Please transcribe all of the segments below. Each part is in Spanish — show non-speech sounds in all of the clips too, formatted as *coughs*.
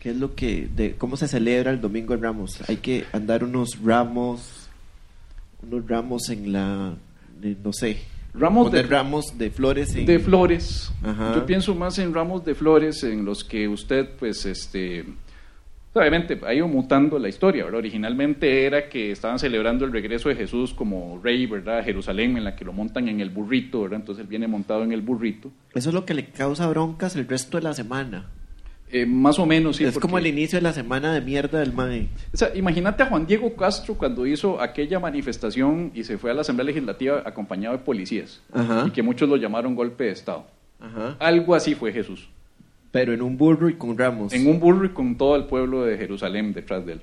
¿Qué es lo que, de cómo se celebra el Domingo de Ramos? Hay que andar unos ramos, unos ramos en la, de- no sé, Ramos de, ramos de flores en- de flores. Ajá. Yo pienso más en ramos de flores en los que usted, pues, este... Obviamente ha ido mutando la historia, ¿verdad? Originalmente era que estaban celebrando el regreso de Jesús como rey, ¿verdad? A Jerusalén, en la que lo montan en el burrito, ¿verdad? Entonces él viene montado en el burrito. Eso es lo que le causa broncas el resto de la semana. Eh, más o menos, sí. es porque- como el inicio de la semana de mierda del MAE. O sea, imagínate a Juan Diego Castro cuando hizo aquella manifestación y se fue a la Asamblea Legislativa acompañado de policías. Ajá. Y que muchos lo llamaron golpe de Estado. Ajá. Algo así fue Jesús. Pero en un burro y con ramos. En un burro y con todo el pueblo de Jerusalén detrás de él.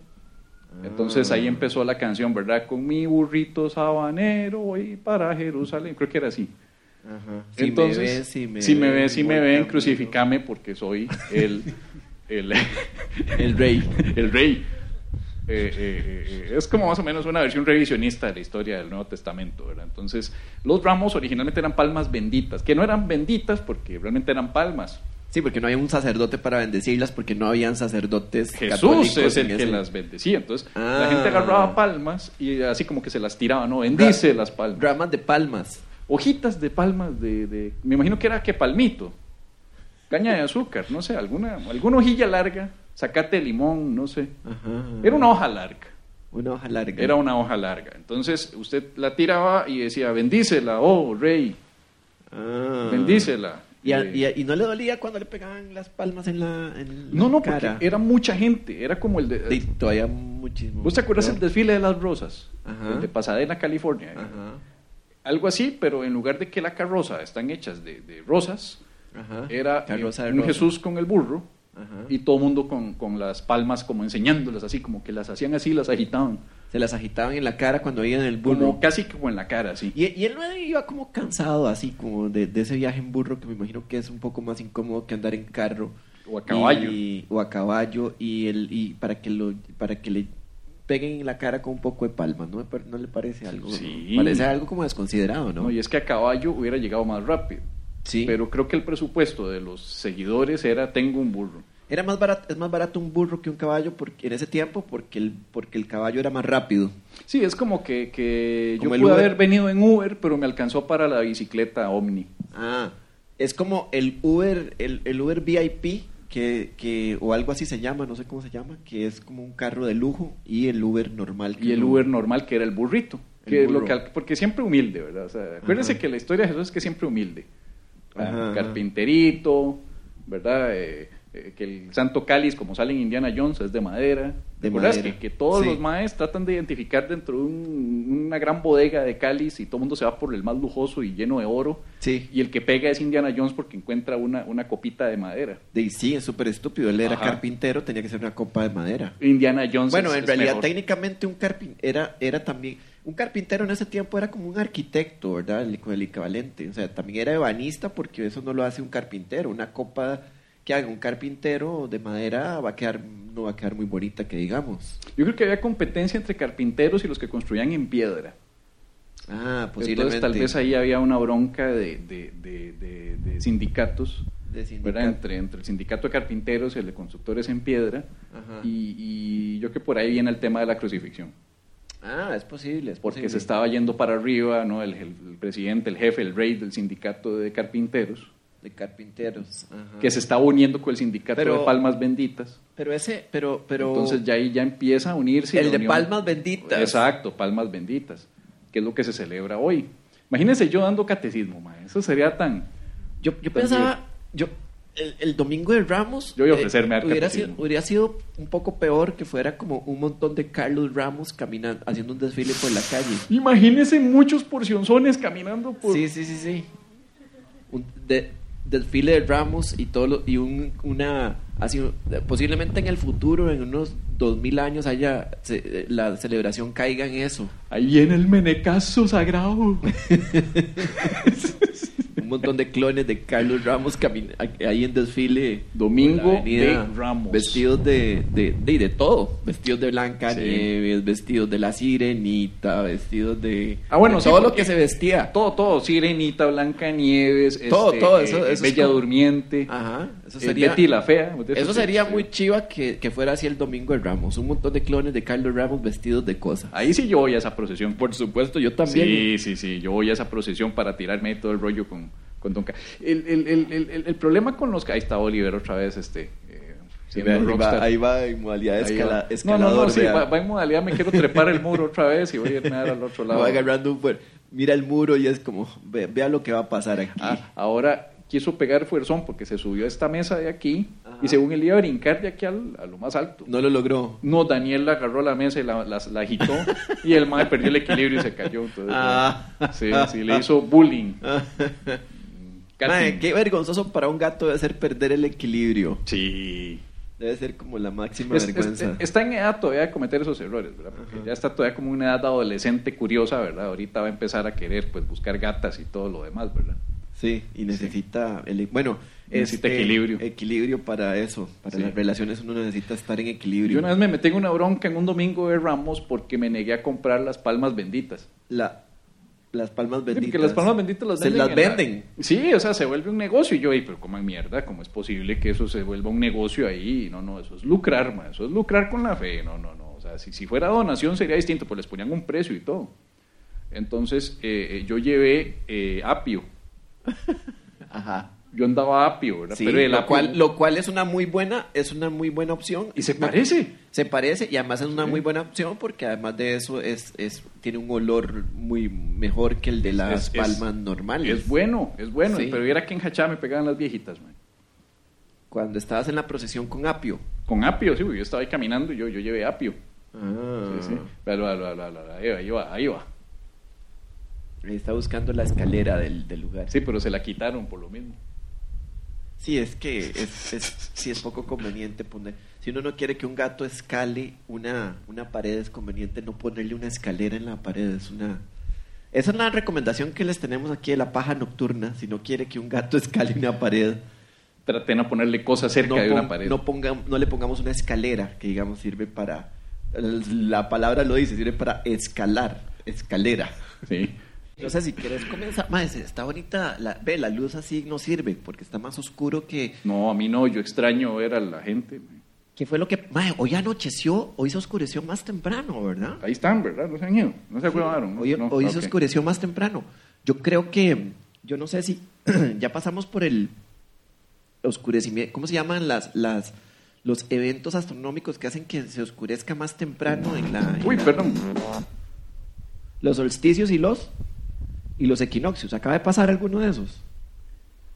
Entonces ahí empezó la canción, ¿verdad? Con mi burrito sabanero voy para Jerusalén. Creo que era así. Ajá. Si Entonces, me ves, si me si me ven, si me ven, camino. crucificame porque soy el, el, *laughs* El rey. *laughs* el rey. Eh, eh, eh, es como más o menos una versión revisionista de la historia del Nuevo Testamento, ¿verdad? Entonces, los ramos originalmente eran palmas benditas, que no eran benditas porque realmente eran palmas. Sí, porque no había un sacerdote para bendecirlas, porque no habían sacerdotes Jesús católicos es el que las bendecía. Entonces, Ah. la gente agarraba palmas y así como que se las tiraba, ¿no? Bendice las palmas. Ramas de palmas. Hojitas de palmas de, de- Me imagino que era que palmito. Caña de azúcar, no sé, alguna, alguna hojilla larga, zacate de limón, no sé. Ajá. Era una hoja larga. Una hoja larga. Era una hoja larga. Entonces usted la tiraba y decía, bendícela, oh rey, Ah. bendícela. Y, a- Eh, y a- y no le dolía cuando le pegaban las palmas en la, en no, la no, porque era mucha gente. Era como el de... Todavía muchísimo. ¿Vos te acuerdas el desfile de las rosas? Ajá. El de Pasadena, California. Ajá. Algo así, pero en lugar de que la carroza están hechas de, de rosas, Ajá. era de un rosa. Jesús con el burro Ajá. y todo el mundo con, con las palmas como enseñándolas así, como que las hacían así, las agitaban. Se las agitaban en la cara cuando iban en el burro. Como casi como en la cara, así. Y, y él no iba como cansado, así como de, de ese viaje en burro, que me imagino que es un poco más incómodo que andar en carro. O a caballo. Y- o a caballo, y, el, y para, que lo, para que le peguen en la cara con un poco de palma, ¿no, no le parece algo? Sí. Parece algo como desconsiderado, ¿no? ¿no? Y es que a caballo hubiera llegado más rápido. sí. Pero creo que el presupuesto de los seguidores era tengo un burro. Era más barato, es más barato un burro que un caballo porque, en ese tiempo porque el, porque el caballo era más rápido. Sí, es como que, que yo Como pude Uber. haber venido en Uber, pero me alcanzó para la bicicleta Omni. Ah, es como el Uber, el, el Uber VIP, que, que, o algo así se llama, no sé cómo se llama, que es como un carro de lujo, y el Uber normal. que Y el no- Uber normal, que era el burrito. El Que es lo que, porque siempre humilde, ¿verdad? O sea, acuérdense Ajá. que la historia de Jesús es que siempre humilde. Ajá. Carpinterito, ¿verdad? Eh, eh, que el santo cáliz, como sale en Indiana Jones, es de madera. De ¿Recuerdas madera. Que, que todos Sí. los maes tratan de identificar dentro de un- una gran bodega de cáliz y todo el mundo se va por el más lujoso y lleno de oro. Sí, Y el que pega es Indiana Jones porque encuentra una, una copita de madera. de, sí, es súper estúpido. Él era Ajá. carpintero, tenía que ser una copa de madera. Indiana Jones Bueno, es- en es realidad mejor. técnicamente un carpintero era, era también, un carpintero en ese tiempo era como un arquitecto, ¿verdad? El, el equivalente. O sea, también era ebanista porque eso no lo hace un carpintero. Una copa que haga un carpintero de madera va a quedar, no va a quedar muy bonita, que digamos. Yo creo que había competencia entre carpinteros y los que construían en piedra. Ah, posiblemente. Entonces tal vez ahí había una bronca de, de- de- de- sindicatos, sindicato. Entre, entre el sindicato de carpinteros y el de constructores en piedra. Ajá. Y, y yo creo que por ahí viene el tema de la crucifixión. Ah, es posible, es Porque posible. se estaba yendo para arriba, ¿no? El, el- el presidente, el jefe, el rey del sindicato de carpinteros, De carpinteros. ajá. que se estaba uniendo con el sindicato Pero- de palmas benditas. Pero ese, pero, pero... Entonces ya ahí ya empieza a unirse. El de unión. palmas benditas. Exacto, palmas benditas, que es lo que se celebra hoy. Imagínense yo dando catecismo, ma, eso sería tan... Yo, yo pensaba, yo, el, el domingo de Ramos. Yo voy a ofrecerme a dar hubiera, catecismo. sido, hubiera sido un poco peor que fuera como un montón de Carlos Ramos caminando, haciendo un desfile por la calle. Imagínense muchos porcionzones caminando por... Sí, sí, sí, sí. Un de- desfile de Ramos y todo lo- y un, una así posiblemente en el futuro en unos dos mil años haya se- la celebración caiga en eso Ahí viene el menecazo sagrado. *laughs* *laughs* un montón de clones de Carlos Ramos ahí en desfile Domingo de Ramos. vestidos de de, de, de todo vestidos de Blanca Sí. Nieves vestidos de la Sirenita vestidos de Ah, bueno, sí, todo lo que se vestía Todo, todo, Sirenita, Blanca Nieves, Todo, este, todo, eso- eso es Bella como- Durmiente. Ajá. Eso Eh, sería, Betty la fea. eso sería muy chiva que, que fuera así el domingo de Ramos. Un montón de clones de Carlos Ramos vestidos de cosas. Ahí sí yo voy a esa procesión. Por supuesto, yo también. Sí, sí, sí. Yo voy a esa procesión para tirarme todo el rollo con, con Don Ca- el, el, el, el, problema con los... Ahí está Oliver otra vez, este... eh, Sí, ahí, va, ahí va en modalidad escala, va. No, escalador. no, no, sí, va, va en modalidad, me quiero trepar el muro otra vez y voy a irme al otro lado. Va agarrando un Mira el muro y es como, ve- vea lo que va a pasar aquí. Ah, ahora quiso pegar fuerzón porque se subió a esta mesa de aquí Ajá. y según él iba a brincar de aquí al, a lo más alto. No lo logró. No, Daniel la agarró la mesa y la, la, la agitó y el mae perdió el equilibrio y se cayó. Entonces, Ah. sí, sí, le hizo bullying. Catting. Mae, qué vergonzoso para un gato debe ser perder el equilibrio. Sí. Debe ser como la máxima Es- es- vergüenza. está en edad todavía de cometer esos errores, ¿verdad? Porque ya está todavía como una edad adolescente curiosa, ¿verdad? Ahorita va a empezar a querer pues buscar gatas y todo lo demás, ¿verdad? Sí, y necesita, el, bueno, Necesita este, equilibrio. Equilibrio para eso, para Sí. las relaciones uno necesita estar en equilibrio. Yo una vez me metí en una bronca en un domingo de Ramos porque me negué a comprar las palmas benditas. La, las palmas Sí, benditas. Porque las palmas benditas las Se venden. las en la- venden. Sí, o sea, se vuelve un negocio. Y yo, "Ey, pero como mierda, ¿cómo es posible que eso se vuelva un negocio ahí? No, no, eso es lucrar, ma, eso es lucrar con la fe. No, no, no. O sea, si, si fuera donación sería distinto, pues les ponían un precio y todo. Entonces, eh, eh, yo llevé eh, apio. Ajá. Yo andaba apio, ¿verdad? Sí, pero el lo, apio- cual, lo cual es una muy buena, es una muy buena opción. Y se parece. Se parece y además es una Sí. muy buena opción porque además de eso es, es tiene un olor muy mejor que el de las Es- es- palmas normales. Es bueno, es bueno. Sí. Pero era que en Hachá me pegaban las viejitas, man. Cuando estabas en la procesión con apio. Con apio, sí, yo estaba ahí caminando y yo, yo llevé apio. Ah. Sí, sí. Ahí va, ahí va, ahí va. Está buscando la escalera del, del lugar. Sí, pero se la quitaron por lo mismo. Sí, es que es, es, sí es poco conveniente poner. Si uno no quiere que un gato escale una, una pared, es conveniente no ponerle una escalera en la pared. Es una. Esa es una recomendación que les tenemos aquí de la paja nocturna. Si no quiere que un gato *laughs* escale una pared, Traten a ponerle cosas cerca no, de una pared. no, ponga- no le pongamos una escalera que, digamos, sirve para. La palabra lo dice, sirve para escalar. Escalera. Sí. O sea, si quieres comenzar. Más, está bonita. La, ve, la luz así no sirve porque está más oscuro que. No, a mí no, yo extraño ver a la gente. ¿Qué fue lo que.? Mae, hoy anocheció, hoy se oscureció más temprano, ¿verdad? Ahí están, ¿verdad? No se han ido, no se acuerdan. ¿no? Hoy, No, se oscureció más temprano. Yo creo que. Yo no sé si. *clears throat* ya pasamos por el oscurecimiento. ¿Cómo se llaman las, las, los eventos astronómicos que hacen que se oscurezca más temprano en la. en Uy, la- perdón. Los solsticios y los. Y los equinoccios. ¿Acaba de pasar alguno de esos?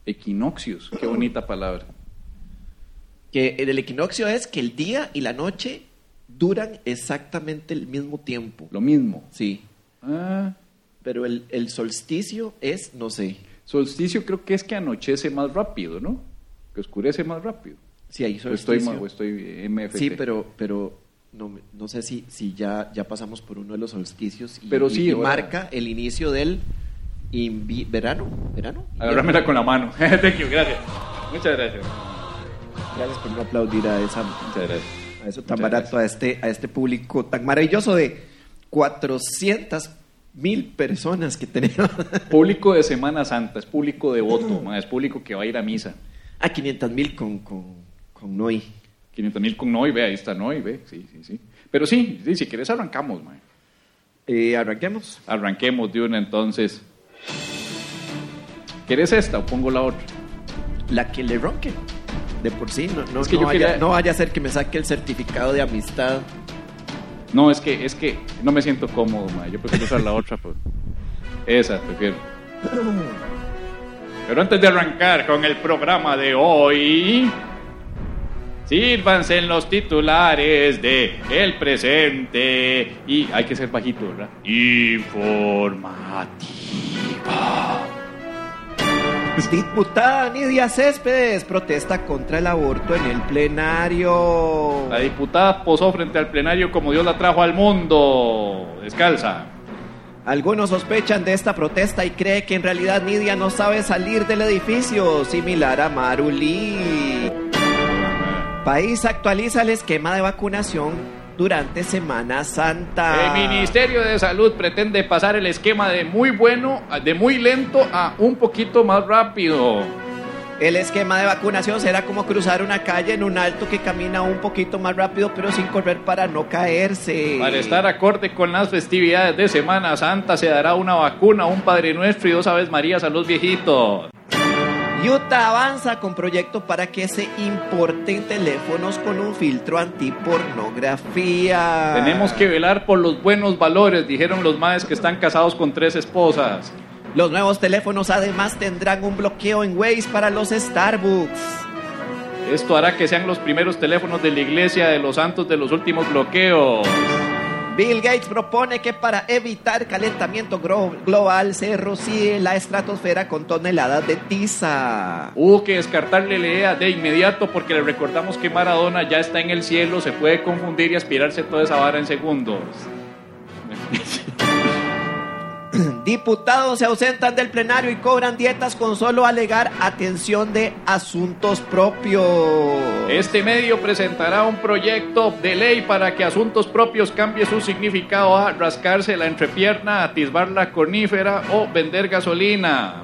Equinoccios, qué bonita palabra. Que el equinoccio es que el día y la noche duran exactamente el mismo tiempo. Lo mismo. Sí. Ah, Pero el, el solsticio es, no sé. solsticio creo que es que anochece más rápido, ¿no? Que oscurece más rápido. Sí, estoy, solsticio. ma- o estoy eh, MFT. Sí, pero, pero no, no sé si, si ya, ya pasamos por uno de los solsticios y, Pero sí, y marca el inicio del invi- verano. ¿Verano? Agárramela con la mano. *laughs* Thank you, gracias. Muchas gracias. Gracias por no aplaudir a, esa, Muchas gracias. a eso tan Muchas barato, a este, a este público tan maravilloso de 400 mil personas que tenemos. *laughs* Público de Semana Santa, es público devoto, es público que va a ir a misa. a 500 mil con, con, con Noy. 500 mil con Noy, ve, ahí está Noy, ve, sí, sí, sí. Pero sí, sí si quieres arrancamos, ma. Eh, arranquemos. Arranquemos de una entonces. ¿Quieres esta o pongo la otra? La que le ronque. De por sí, no, no, Es que no yo vaya, quería- no vaya a ser que me saque el certificado de amistad. No, es que, es que no me siento cómodo, ma. Yo prefiero usar la otra, pues. Esa, prefiero. Pero antes de arrancar con el programa de hoy, sírvanse en los titulares de El Presente y hay que ser bajito, ¿verdad? Informativo. *gasps* Diputada Nidia Céspedes protesta contra el aborto en el plenario. La diputada posó frente al plenario como Dios la trajo al mundo, descalza. Algunos sospechan de esta protesta y cree que en realidad Nidia no sabe salir del edificio, similar a Marulí. País actualiza el esquema de vacunación durante Semana Santa. El Ministerio de Salud pretende pasar el esquema de muy bueno, de muy lento a un poquito más rápido. El esquema de vacunación será como cruzar una calle en un alto que camina un poquito más rápido, pero sin correr para no caerse. Para estar acorde con las festividades de Semana Santa, se dará una vacuna, un Padre Nuestro y dos Aves Marías a los viejitos. Utah avanza con proyecto para que se importen teléfonos con un filtro antipornografía. Tenemos que velar por los buenos valores, dijeron los maes que están casados con tres esposas. Los nuevos teléfonos además tendrán un bloqueo en Waze para los Starbucks. Esto hará que sean los primeros teléfonos de la iglesia de los santos de los últimos bloqueos. Bill Gates propone que para evitar calentamiento global se rocíe la estratosfera con toneladas de tiza. Hubo que descartarle la idea de inmediato porque le recordamos que Maradona ya está en el cielo, se puede confundir y aspirarse toda esa vara en segundos. *clears throat* Diputados se ausentan del plenario y cobran dietas con solo alegar atención de asuntos propios. Este medio presentará un proyecto de ley para que asuntos propios cambie su significado a rascarse la entrepierna, atisbar la cornífera o vender gasolina.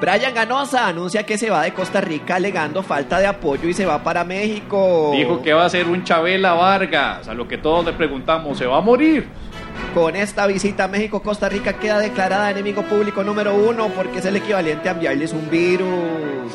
Brian Ganosa anuncia que se va de Costa Rica alegando falta de apoyo y se va para México. Dijo que va a ser un Chabela Vargas, a lo que todos le preguntamos, ¿se va a morir? Con esta visita a México, Costa Rica queda declarada enemigo público número uno porque es el equivalente a enviarles un virus.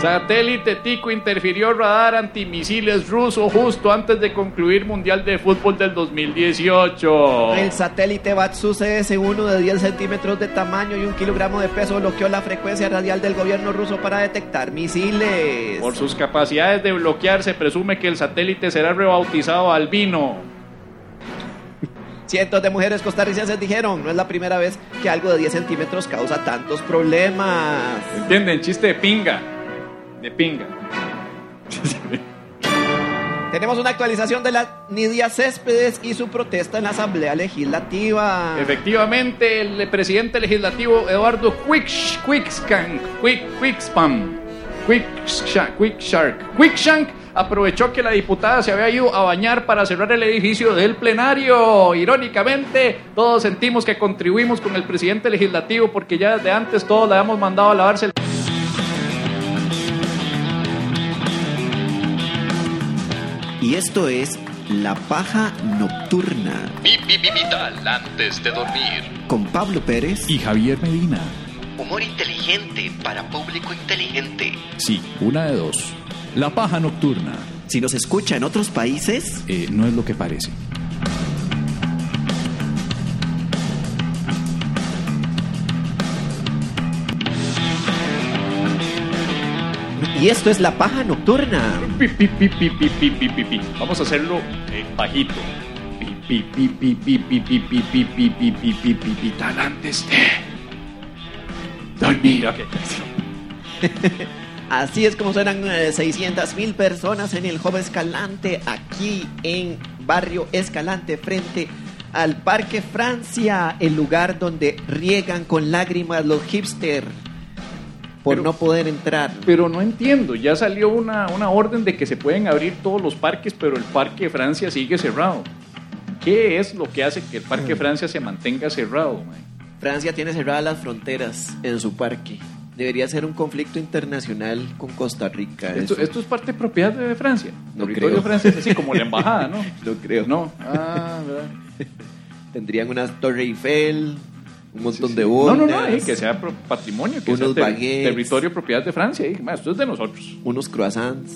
Satélite Tico interfirió radar antimisiles ruso justo antes de concluir Mundial de Fútbol del 2018. El satélite Batsu CS-1 de 10 centímetros de tamaño y un kilogramo de peso bloqueó la frecuencia radial del gobierno ruso para detectar misiles. Por sus capacidades de bloquear, se presume que el satélite será rebautizado Albino. Cientos de mujeres costarricenses dijeron, no es la primera vez que algo de 10 centímetros causa tantos problemas. ¿Entienden? Chiste de pinga. De pinga. Tenemos una actualización de la Nidia Céspedes y su protesta en la Asamblea Legislativa. Efectivamente, el presidente legislativo Eduardo Quick, Quickskank, Quick, Quickspam, Quickshank, Quickshark, Quickshank aprovechó que la diputada se había ido a bañar para cerrar el edificio del plenario. Irónicamente, todos sentimos que contribuimos con el presidente legislativo porque ya desde antes todos le habíamos mandado a lavarse el... Y esto es La Paja Nocturna Pipi Vital antes de dormir. con Pablo Pérez y Javier Medina. Humor inteligente para público inteligente. Sí, una de dos. La paja nocturna. Si nos escucha en otros países... No es lo que parece. Y esto es La Paja Nocturna. Pi, pi, pi, Vamos a hacerlo eh, bajito. Tal antes de dormir. Okay. Así es como suenan 600 mil personas en el Joven Escalante, aquí en Barrio Escalante, frente al Parque Francia, el lugar donde riegan con lágrimas los hipster por Pero- no poder entrar. Pero no entiendo, ya salió una, una orden de que se pueden abrir todos los parques, pero el Parque Francia sigue cerrado. ¿Qué es lo que hace que el Parque Francia se mantenga cerrado? man? Francia tiene cerradas las fronteras en su parque. Debería ser un conflicto internacional con Costa Rica. Esto, es parte propiedad de Francia. No Territorio creo. francés, así como la *laughs* embajada, ¿no? No creo. No. *laughs* Ah, ¿verdad? Tendrían una Torre Eiffel, un montón Sí, de sí. bodas. No, no, no, eh, que sea patrimonio, que Unos sea ter- baguettes. territorio propiedad de Francia. eh. Esto es de nosotros. Unos croissants.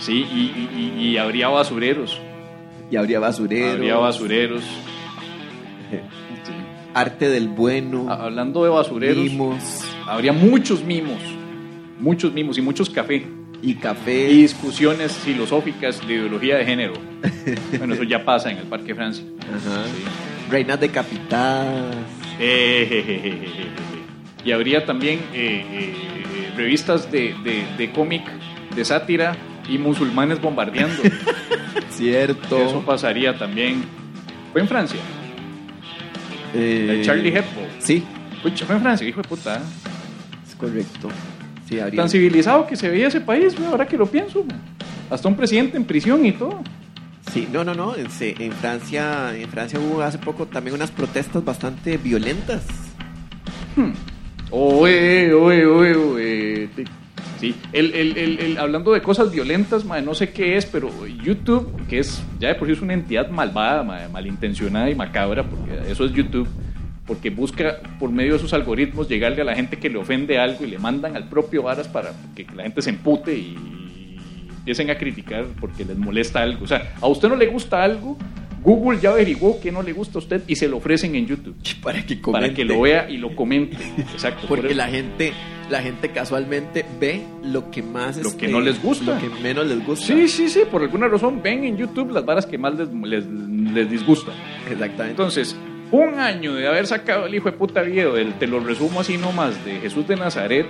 Sí, y, y- y- y habría basureros. Y habría basureros. Habría basureros. *laughs* Arte del bueno. Hablando de basureros. Habría muchos mimos. Muchos mimos y muchos café. Y café. Y discusiones filosóficas de ideología de género. *laughs* Bueno, eso ya pasa en el Parque Francia. Ajá. Sí. Reinas decapitadas. Eh, y habría también eh, eh, revistas de, de- de cómic, de sátira y musulmanes bombardeando. *laughs* Cierto. Eso pasaría también. Fue en Francia. Eh, Charlie Hebdo. Sí, fue en Francia, hijo de puta. Correcto. Sí. Tan civilizado que se veía ese país, ahora que lo pienso. Hasta un presidente en prisión y todo. Sí, no, no, no. En, en Francia, en Francia hubo hace poco también unas protestas bastante violentas. Hmm. Oye, oye, oye, oye. Te- Sí, el, el, el, hablando de cosas violentas, mae, no sé qué es, pero YouTube, que es ya de por sí es una entidad malvada, mae, malintencionada y macabra, porque eso es YouTube, porque busca por medio de sus algoritmos llegarle a la gente que le ofende algo y le mandan al propio varas para que la gente se empute y empiecen a criticar porque les molesta algo. O sea, a usted no le gusta algo, Google ya averiguó que no le gusta a usted y se lo ofrecen en YouTube *laughs* Para que para que lo vea y lo comente. *laughs* Exacto. por Porque la gente, la gente casualmente ve lo que más Lo este, que no les gusta. Lo que menos les gusta. Sí, sí, sí, por alguna razón ven en YouTube las varas que más les, les, les disgustan. Exactamente. Entonces, un año de haber sacado el hijo de puta video del, te lo resumo así nomás, de Jesús de Nazaret,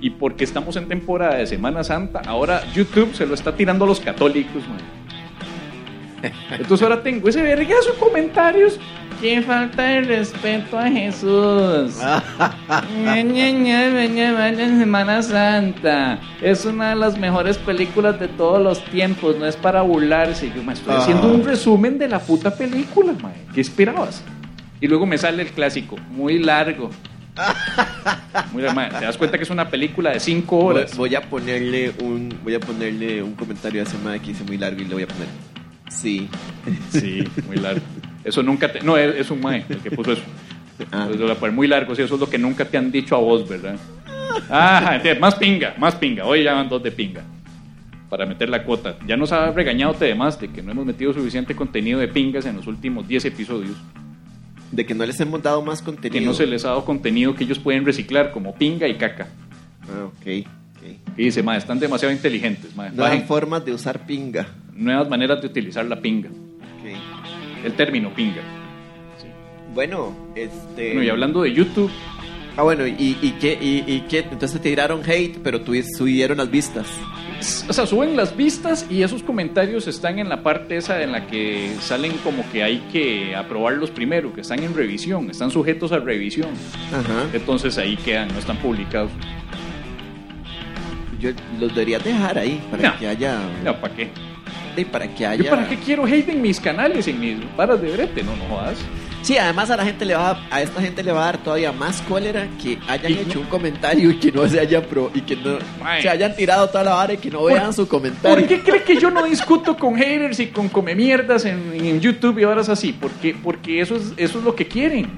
y porque estamos en temporada de Semana Santa, ahora YouTube se lo está tirando a los católicos, man. *laughs* Entonces ahora tengo ese vergazo de comentarios. Qué falta de respeto a Jesús. *laughs* Vaya en Semana Santa. Es una de las mejores películas de todos los tiempos. No es para burlarse. Yo me estoy Ah. haciendo un resumen de la puta película, mae. ¿Qué esperabas? Y luego me sale el clásico, muy largo. *laughs* Muy largo. Te das cuenta que es una película de cinco voy, horas. voy a ponerle un voy a ponerle un comentario a ese madre que hice muy largo y le voy a poner. Sí. Sí, muy largo. Eso nunca te. No, es, es un mae el que puso eso. Ah. Voy muy largo, sí, eso es lo que nunca te han dicho a vos, ¿verdad? Ah, más pinga, más pinga. Hoy ya van dos de pinga. Para meter la cuota. Ya nos ha regañado demás de que no hemos metido suficiente contenido de pingas en los últimos 10 episodios. De que no les hemos dado más contenido. Que no se les ha dado contenido que ellos pueden reciclar, como pinga y caca. Ah, ok. ok. Y dice, ma, están demasiado inteligentes, ma. Nuevas Bajen formas de usar pinga. nuevas maneras de utilizar la pinga. Ok. El término pinga. Bueno, este. Bueno, y hablando de YouTube, Ah, bueno, ¿y, y qué? Y, y qué? Entonces te tiraron hate, pero subieron las vistas. O sea, suben las vistas y esos comentarios están en la parte esa en la que salen como que hay que aprobarlos primero, que están en revisión, están sujetos a revisión. Ajá. Entonces ahí quedan, no están publicados. Yo los debería dejar ahí para No. que haya. No, ¿para qué? y para que haya. ¿Yo para qué quiero hate en mis canales, en mis varas de brete? No, no jodas. Sí, además a la gente le va a, a esta gente le va a dar todavía más cólera que hayan Y hecho no- un comentario y que no se haya pro y que no se hayan tirado toda la vara y que no ¿Por- vean su comentario. ¿Por qué cree que yo no discuto con haters y con come mierdas en, en YouTube y varas así? Porque, porque eso, es, eso es lo que quieren.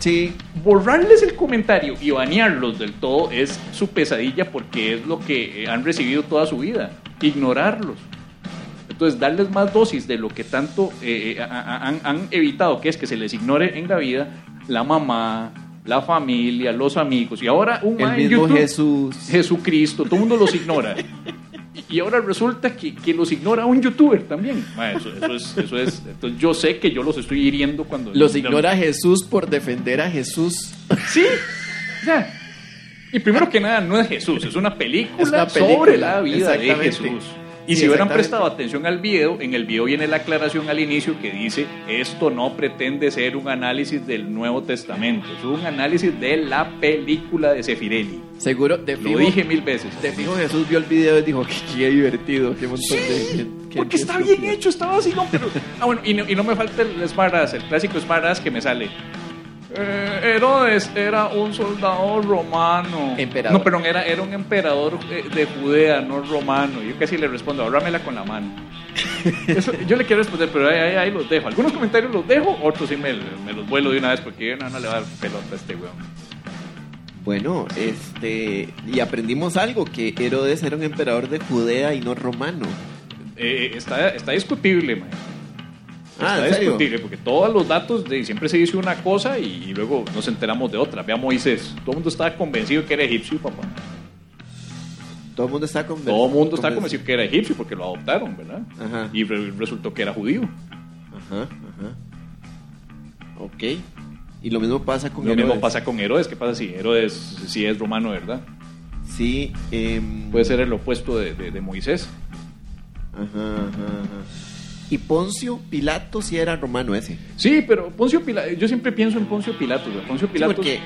Sí, borrarles el comentario y banearlos del todo es su pesadilla porque es lo que eh, han recibido toda su vida. Ignorarlos. Entonces, darles más dosis de lo que tanto eh, eh, han, han evitado, que es que se les ignore en la vida, la mamá, la familia, los amigos. Y ahora un el mismo YouTube, Jesús. Jesucristo, todo el mundo los ignora. Y ahora resulta que, que los ignora un youtuber también. Eso, eso es, eso es. Entonces yo sé que yo los estoy hiriendo cuando... Los ignora Jesús por defender a Jesús. Sí. Sea, y primero que nada, no es Jesús, es una película, Es una película, sobre la vida de. Jesús. Y Sí, si hubieran prestado atención al video, en el video viene la aclaración al inicio que dice, esto no pretende ser un análisis del Nuevo Testamento, es un análisis de la película de Sefirelli. Seguro, de Lo dije mil veces. de fijo Jesús vio el video y dijo qué divertido, qué montón de qué- qué Porque está estúpido". bien hecho, está vacilón, pero... Ah, bueno, y no, y no me falta el Smartass, el clásico Smartass que me sale. Eh, Herodes era un soldado romano. Emperador. No, perdón, era, era un emperador eh, de Judea, no romano. Yo casi le respondo, ahorrámela con la mano. *laughs* Eso, yo le quiero responder, pero ahí, ahí, ahí los dejo. Algunos comentarios los dejo, otros sí me, me los vuelo de una vez porque no, no le va a dar pelota a este weón. Bueno, este y aprendimos algo que Herodes era un emperador de Judea y no romano. Eh, está, está discutible, man. Ah, Está discutible, porque todos los datos de, siempre se dice una cosa y, luego nos enteramos de otra. Ve a Moisés, todo el mundo estaba convencido que era egipcio, papá. Todo el mundo está convencido. Todo el mundo está convencido que era egipcio porque lo adoptaron, ¿verdad? Ajá. Y re- resultó que era judío. Ajá, ajá. Ok. Y lo mismo pasa con Lo Herodes. mismo pasa con Herodes. ¿Qué pasa si Herodes si es romano, verdad? Sí, em, Puede ser el opuesto de, de- de Moisés. Ajá, ajá, ajá. Y Poncio Pilato sí era romano ese. Sí, pero Poncio Pilato, yo siempre pienso en Poncio Pilato. porque,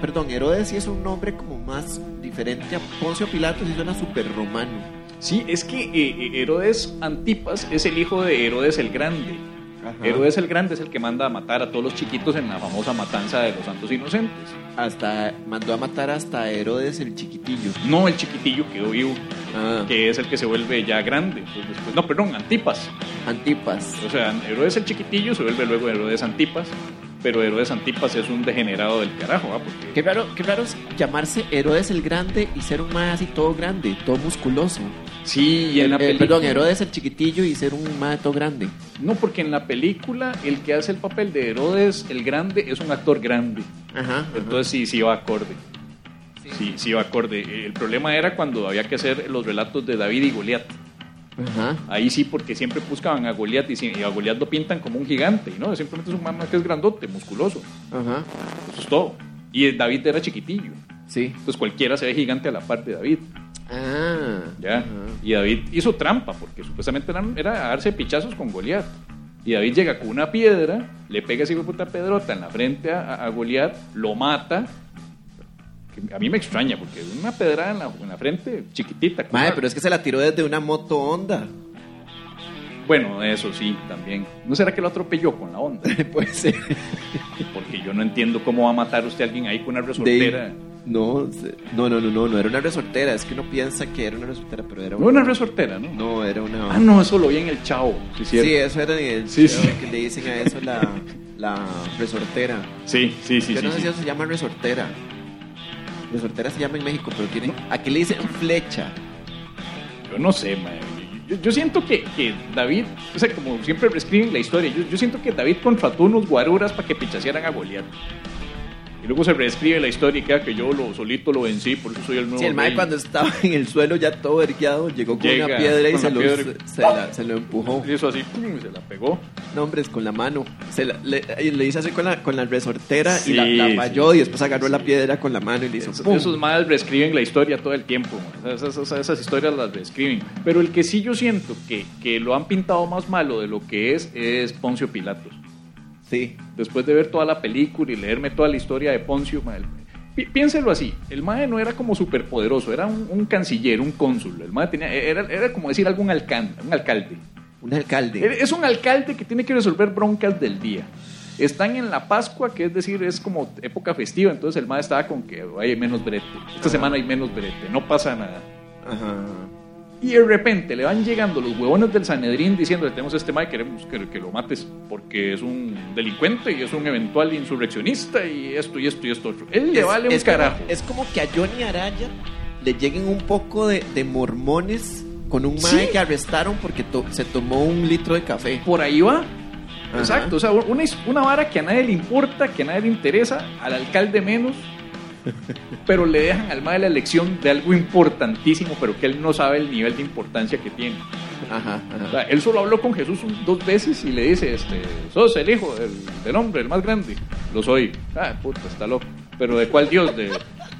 perdón, Herodes sí es un nombre como más diferente a Poncio Pilato, sí suena súper romano. Sí, es que eh, eh, Herodes Antipas es el hijo de Herodes el Grande. Ajá. Herodes el Grande es el que manda a matar a todos los chiquitos en la famosa matanza de los santos inocentes. Hasta mandó a matar hasta Herodes el chiquitillo. No el chiquitillo quedó vivo, Ah, que es el que se vuelve ya grande. Después- no, perdón, Antipas. Antipas. O sea, Herodes el chiquitillo se vuelve luego Herodes Antipas, pero Herodes Antipas es un degenerado del carajo, ¿ah? Porque Qué raro, qué raro es llamarse Herodes el Grande y ser un más así todo grande, todo musculoso. sí, y en la Eh, película... perdón, Herodes el chiquitillo y ser un más todo grande. No, porque en la película el que hace el papel de Herodes el Grande es un actor grande. Ajá. Entonces sí, sí va acorde. Sí, sí va acorde. El problema era cuando había que hacer los relatos de David y Goliat. Ajá. Ahí sí, porque siempre buscaban a Goliat y, a Goliat lo pintan como un gigante, ¿no? Simplemente es un man que es grandote, musculoso. Ajá. Eso es todo. Y David era chiquitillo. Sí. Entonces cualquiera se ve gigante a la par de David. Ah. ¿ya? Ajá. Y David hizo trampa, porque supuestamente eran- era darse pichazos con Goliat. Y David llega con una piedra, le pega esa puta pedrota en la frente a, a Goliat, lo mata. Que a mí me extraña, porque una pedrada en la, en la frente, chiquitita. Madre, una- pero es que se la tiró desde una moto Honda. Bueno, eso sí, también. ¿No será que lo atropelló con la onda? *laughs* Puede ser. Porque yo no entiendo cómo va a matar usted a alguien ahí con una resortera. De- No, no, no, no, no, no era una resortera. Es que uno piensa que era una resortera, pero era No una resortera, ¿no? No, era una. Ah, no, eso lo vi en el Chavo. Sí, Sí, eso era en el Sí, sí. que le dicen a eso la, la resortera. sí, sí, sí. Yo sí, no sé si eso se llama resortera. Resortera se llama en México, pero tienen. Aquí le dicen flecha. Yo no sé, mae. Yo, siento que, que David, o sea, como siempre reescriben la historia, yo, yo siento que David contrató unos guaruras para que pichasearan a Goliat. Luego se reescribe la historia y queda que yo lo solito lo vencí, por eso soy el nuevo Sí, el mae cuando estaba en el suelo ya todo ergueado, llegó con Llega una piedra y se lo, piedra. se, se la- se lo empujó. *laughs* Y eso así, pum, se la pegó. No, hombre, es con la mano. Se la- le, y le hizo así con la, con la resortera Sí, y la, la sí, falló y después agarró la piedra con la mano y le hizo Esos, ¡pum! esos males reescriben la historia todo el tiempo. mae. Esas, esas- esas historias las reescriben. Pero el que sí yo siento que, que lo han pintado más malo de lo que es, es Poncio Pilatos. Sí. después de ver toda la película y leerme toda la historia de Poncio, mae, pi- piénselo así, el mae no era como superpoderoso, era un, un canciller, un cónsul, el mae tenía, era, era como decir algún alcalde, un alcalde. Un alcalde. Es un alcalde que tiene que resolver broncas del día. Están en la Pascua, que es decir, es como época festiva, entonces el mae estaba con que hay menos brete. Esta semana hay menos brete, no pasa nada. Ajá. Y de repente le van llegando los huevones del Sanedrín diciendo, tenemos este mae, queremos que, que lo mates porque es un delincuente y es un eventual insurreccionista y esto y esto y esto otro. Él le vale un es como- carajo. es como que a Johnny Araya le lleguen un poco de, de mormones con un Sí. mae que arrestaron porque to- se tomó un litro de café. Por ahí va. Ajá. Exacto, o sea, una, una vara que a nadie le importa, que a nadie le interesa, al alcalde menos, pero le dejan al mae la elección de algo importantísimo, pero que él no sabe el nivel de importancia que tiene. Ajá, O ajá. sea, él solo habló con Jesús dos veces y le dice, este, sos el hijo del, del hombre, el más grande. Lo soy. Ah, puta, está loco. ¿Pero de cuál Dios? De,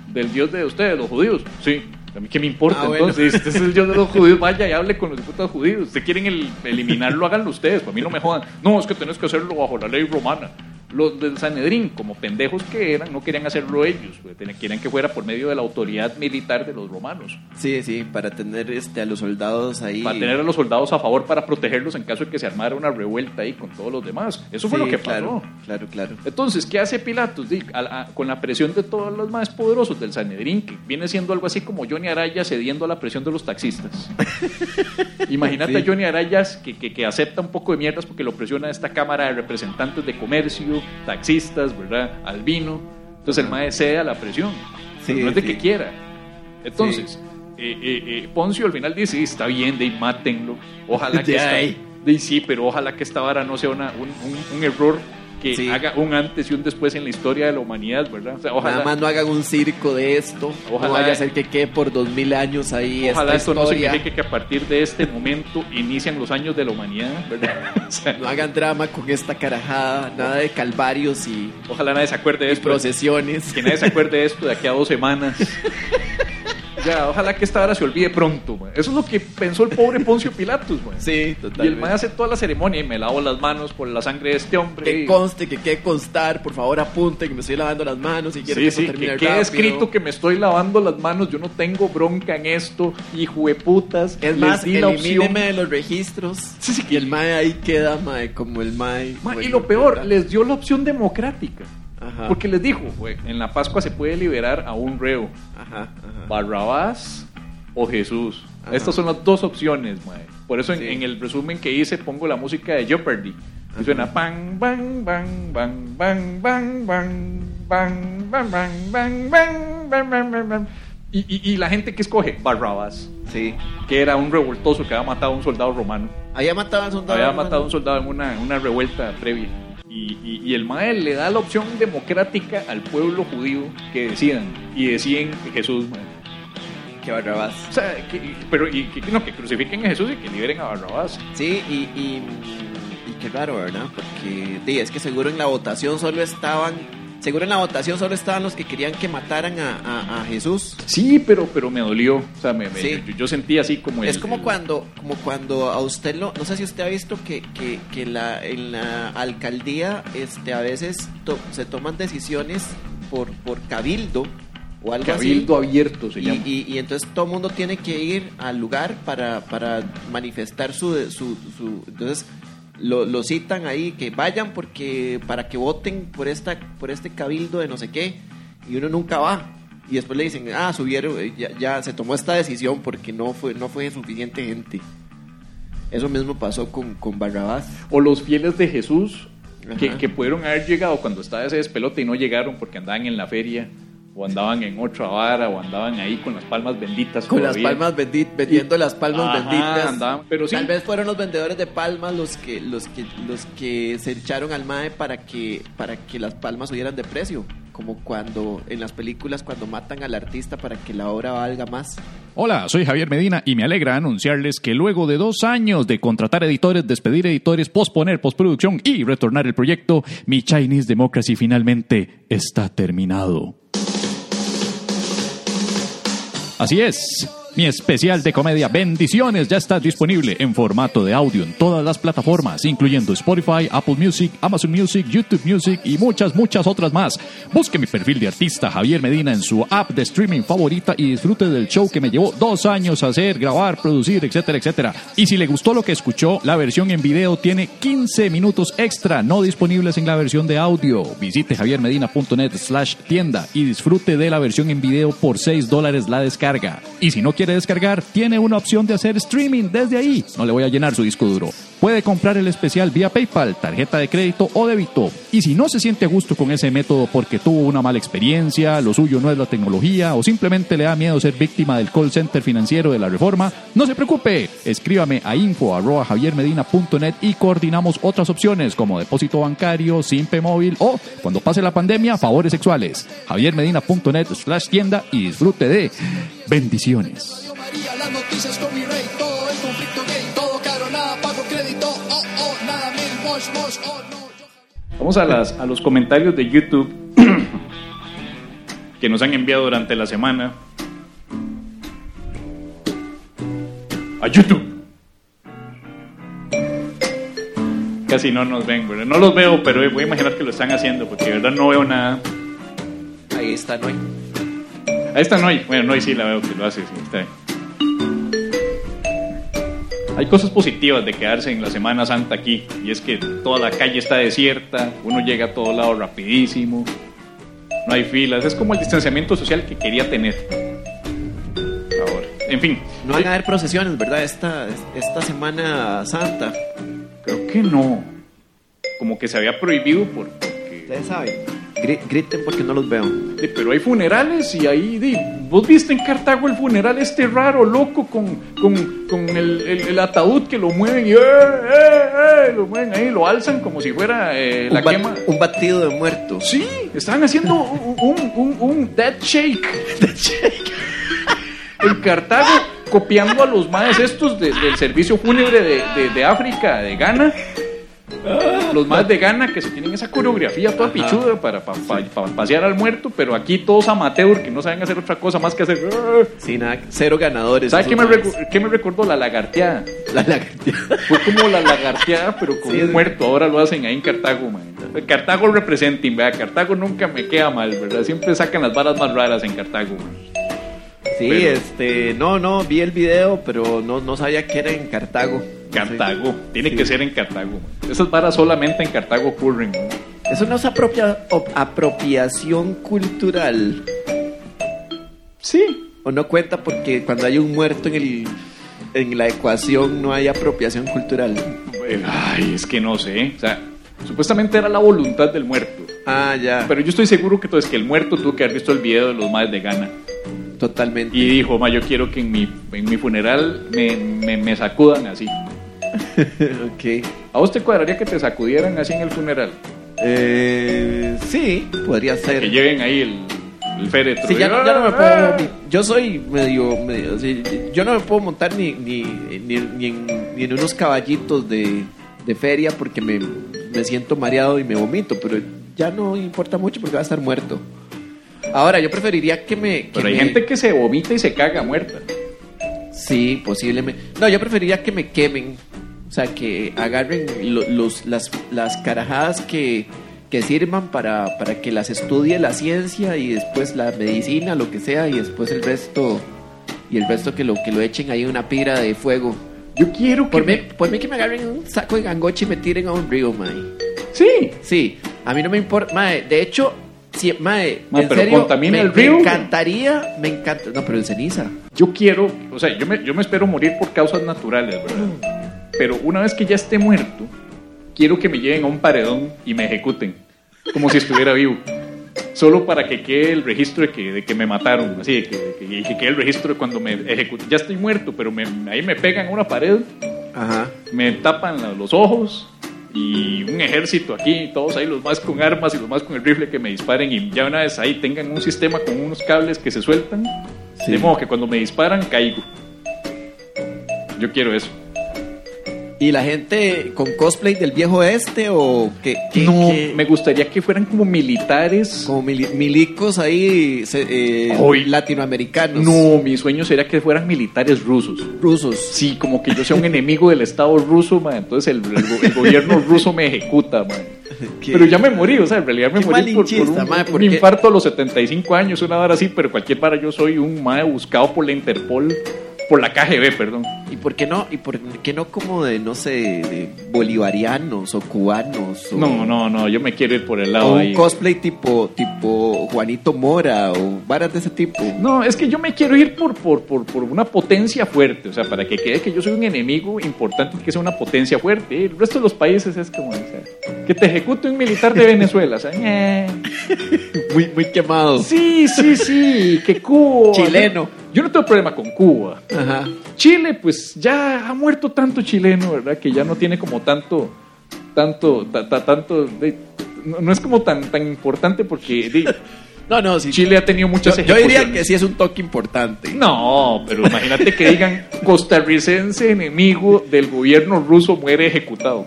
¿Del Dios de ustedes, los judíos? Sí. ¿A mí qué me importa Ah, bueno. entonces? Este es el Dios de los judíos. Vaya y hable con los diputados judíos. Si quieren el- eliminarlo, háganlo ustedes. Para mí no me jodan. No, es que tenés que hacerlo bajo la ley romana. Los del Sanedrín, como pendejos que eran, no querían hacerlo ellos. Querían que fuera por medio de la autoridad militar de los romanos. Sí, sí, para tener este, a los soldados ahí. Para tener a los soldados a favor para protegerlos en caso de que se armara una revuelta ahí con todos los demás. Eso fue Sí, lo que pasó. Claro, claro. Entonces, ¿qué hace Pilatos? Di, a la- a- con la presión de todos los más poderosos del Sanedrín, que viene siendo algo así como Johnny Araya cediendo a la presión de los taxistas. *laughs* Imagínate Sí. a Johnny Arayas que, que- que acepta un poco de mierdas porque lo presiona esta Cámara de Representantes de Comercio, taxistas, ¿verdad? Albino. Entonces el mae cede a la presión. Sí, no es de sí. que quiera. Entonces, eh, eh, eh, Poncio al final dice, "Sí, está bien, de ahí, mátenlo. Ojalá *laughs* que De esta- ahí. de sí, pero ojalá que esta vara no sea una- un, un- un error que Sí. haga un antes y un después en la historia de la humanidad, ¿verdad? O sea, ojalá, Nada más no hagan un circo de esto. Ojalá- no vaya a ser que quede por dos mil años ahí. ojalá esta esto no historia. signifique que a partir de este momento inician los años de la humanidad, ¿verdad? *laughs* O sea, No hagan drama con esta carajada. Nada de calvarios y, ojalá nadie se acuerde de y esto. procesiones. Que nadie se acuerde de esto de aquí a dos semanas. *laughs* Ya, ojalá que esta hora se olvide pronto. man. Eso es lo que pensó el pobre Poncio Pilatus, mae. Sí, Y el totalmente. mae hace toda la ceremonia y me lavo las manos por la sangre de este hombre. Que conste, que quede constar, por favor apunten que me estoy lavando las manos y quiero Sí, que sí, que quede escrito que me estoy lavando las manos, yo no tengo bronca en esto, hijo de putas. Es más, elimíneme de los registros. Sí, sí, Y el mae ahí queda, mae, como el mae. Ma, como y lo peor, les dio la opción democrática. Ajá. Porque les dijo, en la Pascua se puede liberar a un reo, Ajá. Barrabás o Jesús. Estas son las dos opciones, mae. Por eso en, Sí. en el resumen que hice pongo la música de Jeopardy. Y suena bang, bang, bang, bang, bang, bang, bang, bang, bang, bang, bang, bang, bang, bang, bang. Y, y- y la gente que escoge, Barrabás, Sí. que era un revoltoso que había matado a un soldado romano. Había matado al soldado. Había romano. matado a un soldado en una, en una revuelta previa. Y, y- y el MAE le da la opción democrática al pueblo judío que decidan. Y deciden que Jesús, mae. Que Barrabás. O sea, que, pero y, que, no, que crucifiquen a Jesús y que liberen a Barrabás. Sí, y, y, qué raro, ¿verdad? Porque di, es que seguro en la votación solo estaban. Seguro en la votación solo estaban los que querían que mataran a, a- a Jesús. Sí, pero, pero me dolió. O sea, me, me- Sí. yo, yo sentí así como el- Es como el- cuando, como cuando a usted lo, no sé si usted ha visto que, que, que la, en la alcaldía, este, a veces to- se toman decisiones por, por cabildo o algo Cabildo abierto se así. llama. Y, y, y entonces todo el mundo tiene que ir al lugar para, para manifestar su, su, su entonces lo, lo citan ahí que vayan porque para que voten por esta, por este cabildo de no sé qué, y uno nunca va. Y después le dicen, ah, subieron, eh, ya, ya se tomó esta decisión porque no fue, no fue suficiente gente. Eso mismo pasó con, con Barrabás. O los fieles de Jesús que, que pudieron haber llegado cuando estaba ese despelote y no llegaron porque andaban en la feria o andaban en otra vara o andaban ahí con las palmas benditas. Con las palmas bendi- vendiendo las palmas Ajá, benditas. andaban, pero sí. Tal vez fueron los vendedores de palmas los que, los que, los que se echaron al MAE para que, para que las palmas subieran de precio. Como cuando en las películas cuando matan al artista para que la obra valga más. Hola, soy Javier Medina y me alegra anunciarles que luego de dos años de contratar editores, despedir editores, posponer postproducción y retornar el proyecto, mi Chinese Democracy finalmente está terminado. Así es. Mi especial de comedia Bendiciones ya está disponible en formato de audio en todas las plataformas, incluyendo Spotify, Apple Music, Amazon Music, YouTube Music y muchas, muchas otras más. Busque mi perfil de artista Javier Medina en su app de streaming favorita y disfrute del show que me llevó dos años hacer, grabar, producir, etcétera, etcétera. Y si le gustó lo que escuchó, la versión en video tiene 15 minutos extra no disponibles en la versión de audio. Visite javiermedina.net slash tienda y disfrute de la versión en video por 6 dólares la descarga. Y si no quiere descargar, tiene una opción de hacer streaming desde ahí. No le voy a llenar su disco duro. Puede comprar el especial vía PayPal, tarjeta de crédito o débito. Y si no se siente a gusto con ese método porque tuvo una mala experiencia, lo suyo no es la tecnología o simplemente le da miedo ser víctima del call center financiero de la reforma, no se preocupe. Escríbame a info@javiermedina.net y coordinamos otras opciones como depósito bancario, simpe móvil o cuando pase la pandemia, favores sexuales. javiermedina.net slash tienda y disfrute de bendiciones. Vamos a, las, a los comentarios de YouTube que nos han enviado durante la semana. A YouTube. Casi no nos ven, ¿verdad? No los veo, pero voy a imaginar que lo están haciendo porque de verdad no veo nada. Ahí está, ¿no? Ahí está Noy. Bueno, Noy sí la veo que lo hace, sí, está bien. Hay cosas positivas de quedarse en la Semana Santa aquí, y es que toda la calle está desierta, uno llega a todo lado rapidísimo, no hay filas, es como el distanciamiento social que quería tener. Ahora, en fin, No van a haber procesiones, ¿verdad? Esta, esta Semana Santa. creo que no. Como que se había prohibido por, porque... Ustedes saben. Gri- griten porque no los veo. Sí, pero hay funerales y ahí, di, vos viste en Cartago el funeral este raro, loco, con, con, con el, el- el ataúd que lo mueven y eh, eh, eh, lo mueven ahí, lo alzan como si fuera eh, la quema. un batido de muertos. Sí, estaban haciendo un, un, un, un *laughs* dead shake. en Cartago, copiando a los maes estos de- del servicio fúnebre de, de- de África, de Ghana. Los más de gana que se tienen esa coreografía toda pichuda para, pa- pa- pa- pasear al muerto, pero aquí todos amateur que no saben hacer otra cosa más que hacer. Sí, nada, cero ganadores. ¿Sabes qué me, qué me recordó? La lagarteada. La lagartija. Fue como la lagarteada, pero con Sí, un muerto. Ahora lo hacen ahí en Cartago, man. Cartago representing, vea. Cartago nunca me queda mal, ¿verdad? Siempre sacan las varas más raras en Cartago, man. Sí, Pero- este, no, no, vi el video, pero no, no sabía que era en Cartago. Cartago. Tiene Sí. que ser en Cartago. Esas varas solamente en Cartago ocurren. Eso no es apropia- op- apropiación cultural. Sí. O no cuenta porque cuando hay un muerto en el en la ecuación no hay apropiación cultural. Eh, Ay, es que no sé. O sea, supuestamente era la voluntad del muerto. Ah, ya. Pero yo estoy seguro que, entonces, que el muerto tuvo que haber visto el video de los más de gana. Totalmente. Y dijo, ma, yo quiero que en mi, en mi funeral me, me, me sacudan así. *laughs* ok. ¿A vos te cuadraría que te sacudieran así en el funeral? Eh, sí, podría ser. Que lleven ahí el, el féretro. Sí, ya, no- ya no me ¡ah! puedo. Yo soy medio. medio sí, yo no me puedo montar ni, ni, ni, ni en, ni en unos caballitos de, de feria porque me, me siento mareado y me vomito, pero ya no importa mucho porque va a estar muerto. Ahora, yo preferiría que me. que Pero hay me- gente que se vomita y se caga muerta. Sí, posiblemente. No, yo preferiría que me quemen. O sea, que agarren lo- los, las, las carajadas que, que sirvan para, para que las estudie la ciencia y después la medicina, lo que sea, y después el resto. Y el resto que lo, que lo echen ahí una pira de fuego. Yo quiero que Por mí, por mí que me agarren un saco de gangoche y me tiren a un río, mae. Sí. Sí, a mí no me importa, mae. De hecho, si, mae, Mae, en pero serio, contamina me, el río. me encantaría, me encanta. No, pero en ceniza. Yo quiero, o sea, yo me, yo me espero morir por causas naturales, ¿verdad? Pero una vez que ya esté muerto, quiero que me lleven a un paredón y me ejecuten, como si estuviera vivo. Solo para que quede el registro de que, de que me mataron, así, de que, de que- que quede el registro de cuando me ejecutan. Ya estoy muerto, pero me- ahí me pegan a una pared, Ajá. me tapan la- los ojos y un ejército aquí, todos ahí, los más con armas y los más con el rifle que me disparen y ya una vez ahí tengan un sistema con unos cables que se sueltan, Sí. de modo que cuando me disparan caigo. Yo quiero eso. ¿Y la gente con cosplay del viejo este o que, que- No, me gustaría que fueran como militares. como mili- milicos ahí eh, latinoamericanos? No, mi sueño sería que fueran militares rusos. Rusos. Sí, como que yo sea un enemigo del Estado ruso, man. Entonces el, el go- el gobierno ruso me ejecuta, man. *laughs* Qué- Pero ya me morí, o sea, en realidad me Qué morí por, por un, un infarto a los 75 años, una hora así, pero cualquier para yo soy un mae buscado por la Interpol, por la KGB, perdón. ¿Y por qué no? ¿Y por qué no como de, no sé, de bolivarianos o cubanos? O, No, no, no, yo me quiero ir por el O lado un ahí. cosplay tipo, tipo Juanito Mora o varas de ese tipo. No, es que yo me quiero ir por, por, por, por una potencia fuerte, o sea, para que quede que yo soy un enemigo importante y que sea una potencia fuerte. El resto de los países es como, o sea, que te ejecute un militar de Venezuela, o sea, ñe. *laughs* Muy, muy quemado. sí, sí, sí, que Cuba. Chileno. Yo no tengo problema con Cuba. Ajá. Chile, pues ya ha muerto tanto chileno, ¿verdad? Que ya no tiene como tanto, tanto, ta- ta- tanto, de- no, no es como tan, tan importante porque de, *laughs* No, no, sí. Chile ha tenido Yo, muchas yo diría ejecuciones. que sí es un toque importante. No, pero imagínate que digan costarricense enemigo del gobierno ruso muere ejecutado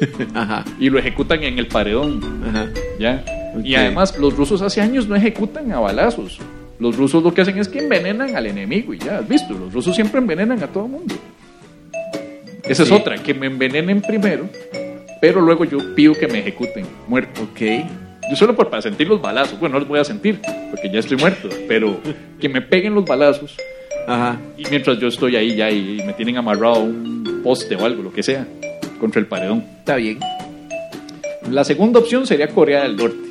*laughs* Ajá, y lo ejecutan en el paredón, ajá. ¿ya? Y además los rusos hace años no ejecutan a balazos. Los rusos lo que hacen es que envenenan al enemigo y ya, has visto, los rusos siempre envenenan a todo el mundo. Esa es Sí. otra, que me envenenen primero, pero luego yo pido que me ejecuten, muerto. Ok. Yo solo por para sentir los balazos, bueno, no los voy a sentir, porque ya estoy muerto, pero que me peguen los balazos Ajá. y mientras yo estoy ahí ya y, y me tienen amarrado a un poste o algo, lo que sea, contra el paredón. Está bien. La segunda opción sería Corea del Norte.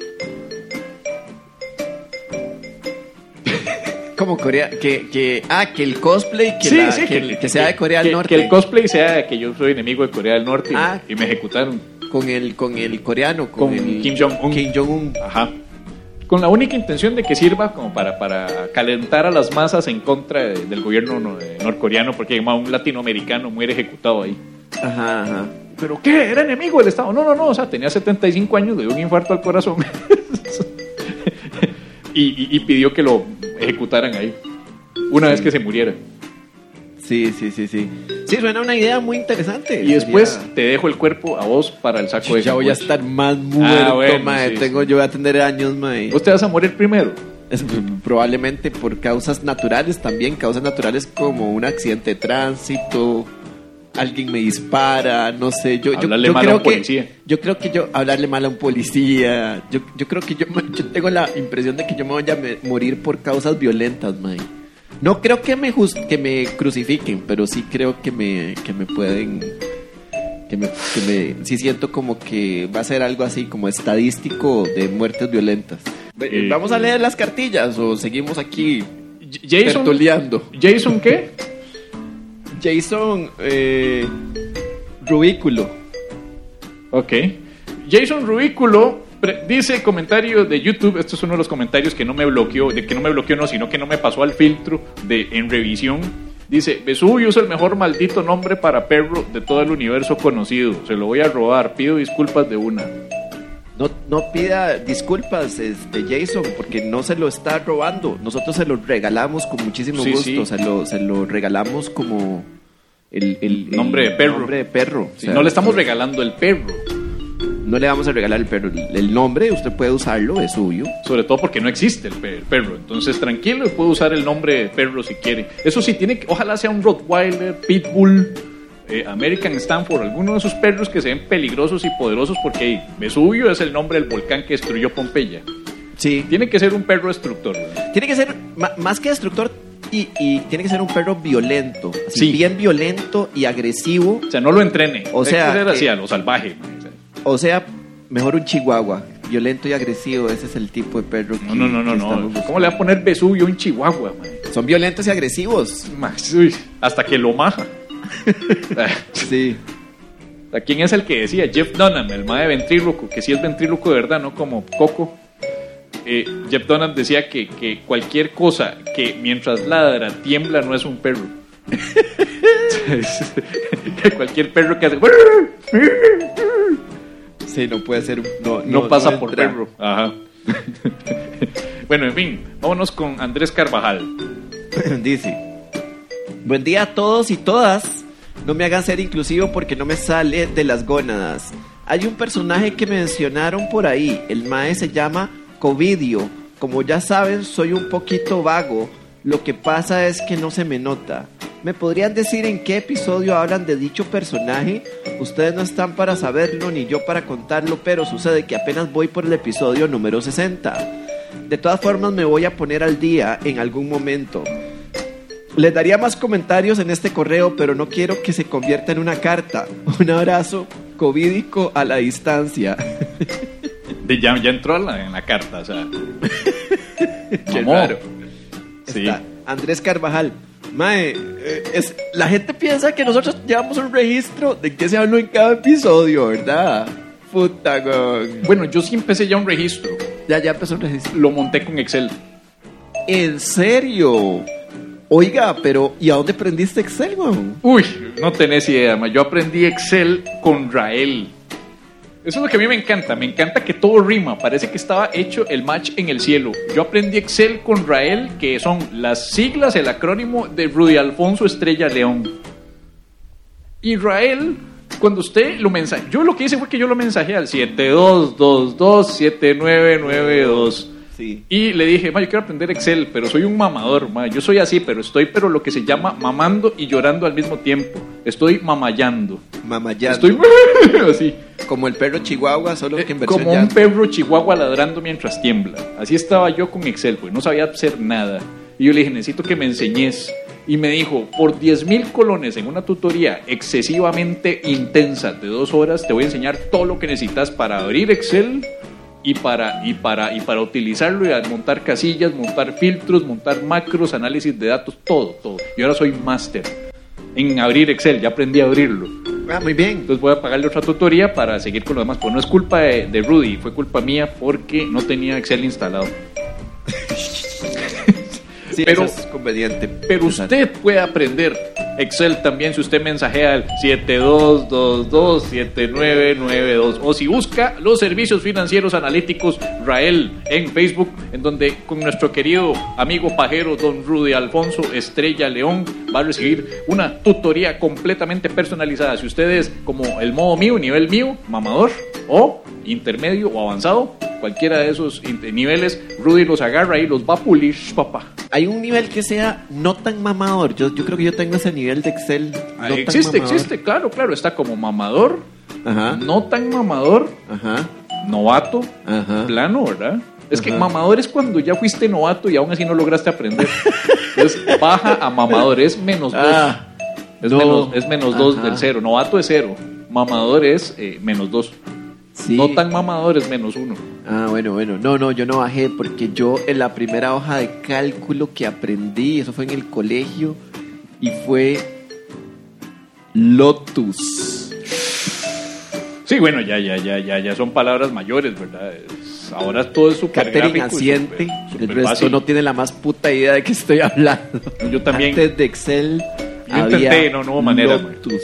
Como Corea, que, que, ah, que el cosplay, que, Sí, la- sí, que, que sea de Corea del Norte. Que el cosplay sea que yo soy enemigo de Corea del Norte y- Ah. y, me ejecutaron. con el, con el coreano, con, Con el Kim Jong-un. Kim Jong-un. Ajá. Con la única intención de que sirva como para, para calentar a las masas en contra de- del gobierno no- eh, norcoreano, porque ma, un latinoamericano muere ejecutado ahí. Ajá, ajá. ¿Pero qué? ¿Era enemigo del Estado? No, no, no, o sea, tenía 75 años, le dio un infarto al corazón. *laughs* y, y- y pidió que lo ejecutaran ahí, una vez que se muriera. Sí, sí, sí, sí. Sí, suena una idea muy interesante. Y después Sería- te dejo el cuerpo a vos para el saco de ya voy a estar más muerto, bueno, mae. sí, Tengo, sí. yo voy a tener años, mae. Vos te vas a morir primero. Es probablemente por causas naturales también, causas naturales como un accidente de tránsito, alguien me dispara, no sé, yo, yo, Hablarle yo mal a creo un que policía. yo creo que yo hablarle mal a un policía, yo, yo creo que yo, yo tengo la impresión de que yo me voy a me- morir por causas violentas, mae. No creo que me jus- que me crucifiquen, pero sí creo que me que me pueden que me, que me sí siento como que va a ser algo así como estadístico de muertes violentas. Eh, Vamos a leer las cartillas o seguimos aquí Jason, tertuleando. ¿Jason qué? Jason eh, Rubículo. Ok. Jason Rubículo dice comentario de YouTube, esto es uno de los comentarios que no me bloqueó, de que no me bloqueó no, sino que no me pasó al filtro de en revisión. Dice, Vesubio es el mejor maldito nombre para perro de todo el universo conocido. Se lo voy a robar, pido disculpas de una. No, no pida disculpas, este Jason, porque no se lo está robando. Nosotros se lo regalamos con muchísimo Sí, gusto. sí. Se, lo, se lo regalamos como el, el- el Nombre de perro. nombre de perro. O Si sea, no le estamos regalando el perro, no le vamos a regalar el perro. El, nombre, usted puede usarlo, es suyo. sobre todo porque no existe el pe- perro. Entonces, tranquilo, puede usar el nombre de perro si quiere. Eso sí, tiene que, ojalá sea un Rottweiler, Pitbull, eh, American Stanford, alguno de esos perros que se ven peligrosos y poderosos porque hey, Vesubio es el nombre del volcán que destruyó Pompeya. Sí. Tiene que ser un perro destructor. ¿verdad? Tiene que ser más que destructor y, y tiene que ser un perro violento. Así, Sí. Bien violento y agresivo. O sea, no lo entrene. O sea, que ser así, eh, a lo salvaje. O sea, mejor un chihuahua. Violento y agresivo. Ese es el tipo de perro que No, no, no, no, no. ¿Cómo le va a poner Vesubio a un chihuahua, man? Son violentos y agresivos. Max, uy, hasta que lo maja. *laughs* Sí. ¿A quién es el que decía? Jeff Dunham, el mae de ventríloco, que sí es ventríloco de verdad, no como Coco. Eh, Jeff Dunham decía que, que cualquier cosa que mientras ladra tiembla no es un perro. *laughs* cualquier perro que hace Sí, no puede ser. No, no, pasa por entra. perro. Ajá. *laughs* bueno, en fin, vámonos con Andrés Carvajal. Dice: Buen día a todos y todas. No me hagan ser inclusivo porque no me sale de las gónadas. Hay un personaje que mencionaron por ahí. El mae se llama Covidio. Como ya saben, soy un poquito vago. Lo que pasa es que no se me nota. ¿Me podrían decir en qué episodio hablan de dicho personaje? Ustedes no están para saberlo ni yo para contarlo, pero sucede que apenas voy por el episodio número 60. De todas formas me voy a poner al día en algún momento. Les daría más comentarios en este correo, pero no quiero que se convierta en una carta. *laughs* Un abrazo covídico a la distancia. Ya, ya entró en la carta, o sea. *laughs* Qué raro. Sí. Está Andrés Carvajal. Mae, eh, es, la gente piensa que nosotros llevamos un registro de qué se habló en cada episodio, ¿verdad? Puta, güey. Bueno, yo sí empecé ya un registro. Ya, ya empezó el registro. Lo monté con Excel. ¿En serio? Oiga, pero ¿y a dónde aprendiste Excel, güey? Uy, no tenés idea, ma. yo aprendí Excel con Rael. Eso es lo que a mí me encanta, me encanta que todo rima, parece que estaba hecho el match en el cielo. Yo aprendí Excel con Rael, que son las siglas, el acrónimo de Rudy Alfonso Estrella León. Y Rael, cuando usted lo mensaje, yo lo que hice fue que yo lo mensajé al 72227992. Sí. Y le dije, ma, yo quiero aprender Excel, pero soy un mamador, ma. Yo soy así, pero estoy, pero lo que se llama mamando y llorando al mismo tiempo. Estoy mamayando. Mamayando. Estoy *laughs* así. Como el perro chihuahua, solo que en Eh, versión Como un perro chihuahua ladrando mientras tiembla. Así estaba yo con Excel, pues no sabía hacer nada. Y yo le dije, necesito que me enseñes. Y me dijo, por 10 mil colones en una tutoría excesivamente intensa de dos horas, te voy a enseñar todo lo que necesitas para abrir Excel y para, y para, y para utilizarlo y a montar casillas, montar filtros, montar macros, análisis de datos, todo, todo. Y ahora soy máster en abrir Excel, ya aprendí a abrirlo. Ah, muy bien. Entonces voy a pagarle otra tutoría para seguir con lo demás. Pues no es culpa de, de Rudy, fue culpa mía porque no tenía Excel instalado. Sí, pero, eso es conveniente. pero usted puede aprender Excel también si usted mensajea al 72227992 o si busca los servicios financieros analíticos Rael en Facebook, en donde con nuestro querido amigo pajero don Rudy Alfonso Estrella León va a recibir una tutoría completamente personalizada. Si usted es como el modo mío, nivel mío, mamador o intermedio o avanzado, cualquiera de esos niveles, Rudy los agarra y los va a pulir, papá. Hay un nivel que sea no tan mamador. Yo, yo creo que yo tengo ese nivel de Excel. No Ah, tan existe, existe, claro, claro, está como mamador, Ajá. no tan mamador, Ajá. novato, Ajá. plano, ¿verdad? Es que mamador es cuando ya fuiste novato y aún así no lograste aprender. Entonces *laughs* baja a mamador, es menos dos. Ah, es, no. menos, es menos dos del cero. Novato es cero. Mamador es eh, menos dos. Sí. No tan mamador es menos uno. Ah, bueno, bueno. No, no, yo no bajé porque yo en la primera hoja de cálculo que aprendí, eso fue en el colegio, y fue Lotus. Sí, bueno, ya, ya, ya, ya, ya son palabras mayores, ¿verdad? Es- ahora todo es súper y asiente. el resto fácil. no tiene la más puta idea de qué estoy hablando. Yo también. Antes de Excel. Yo intenté, había no, no hubo manera. Lotus.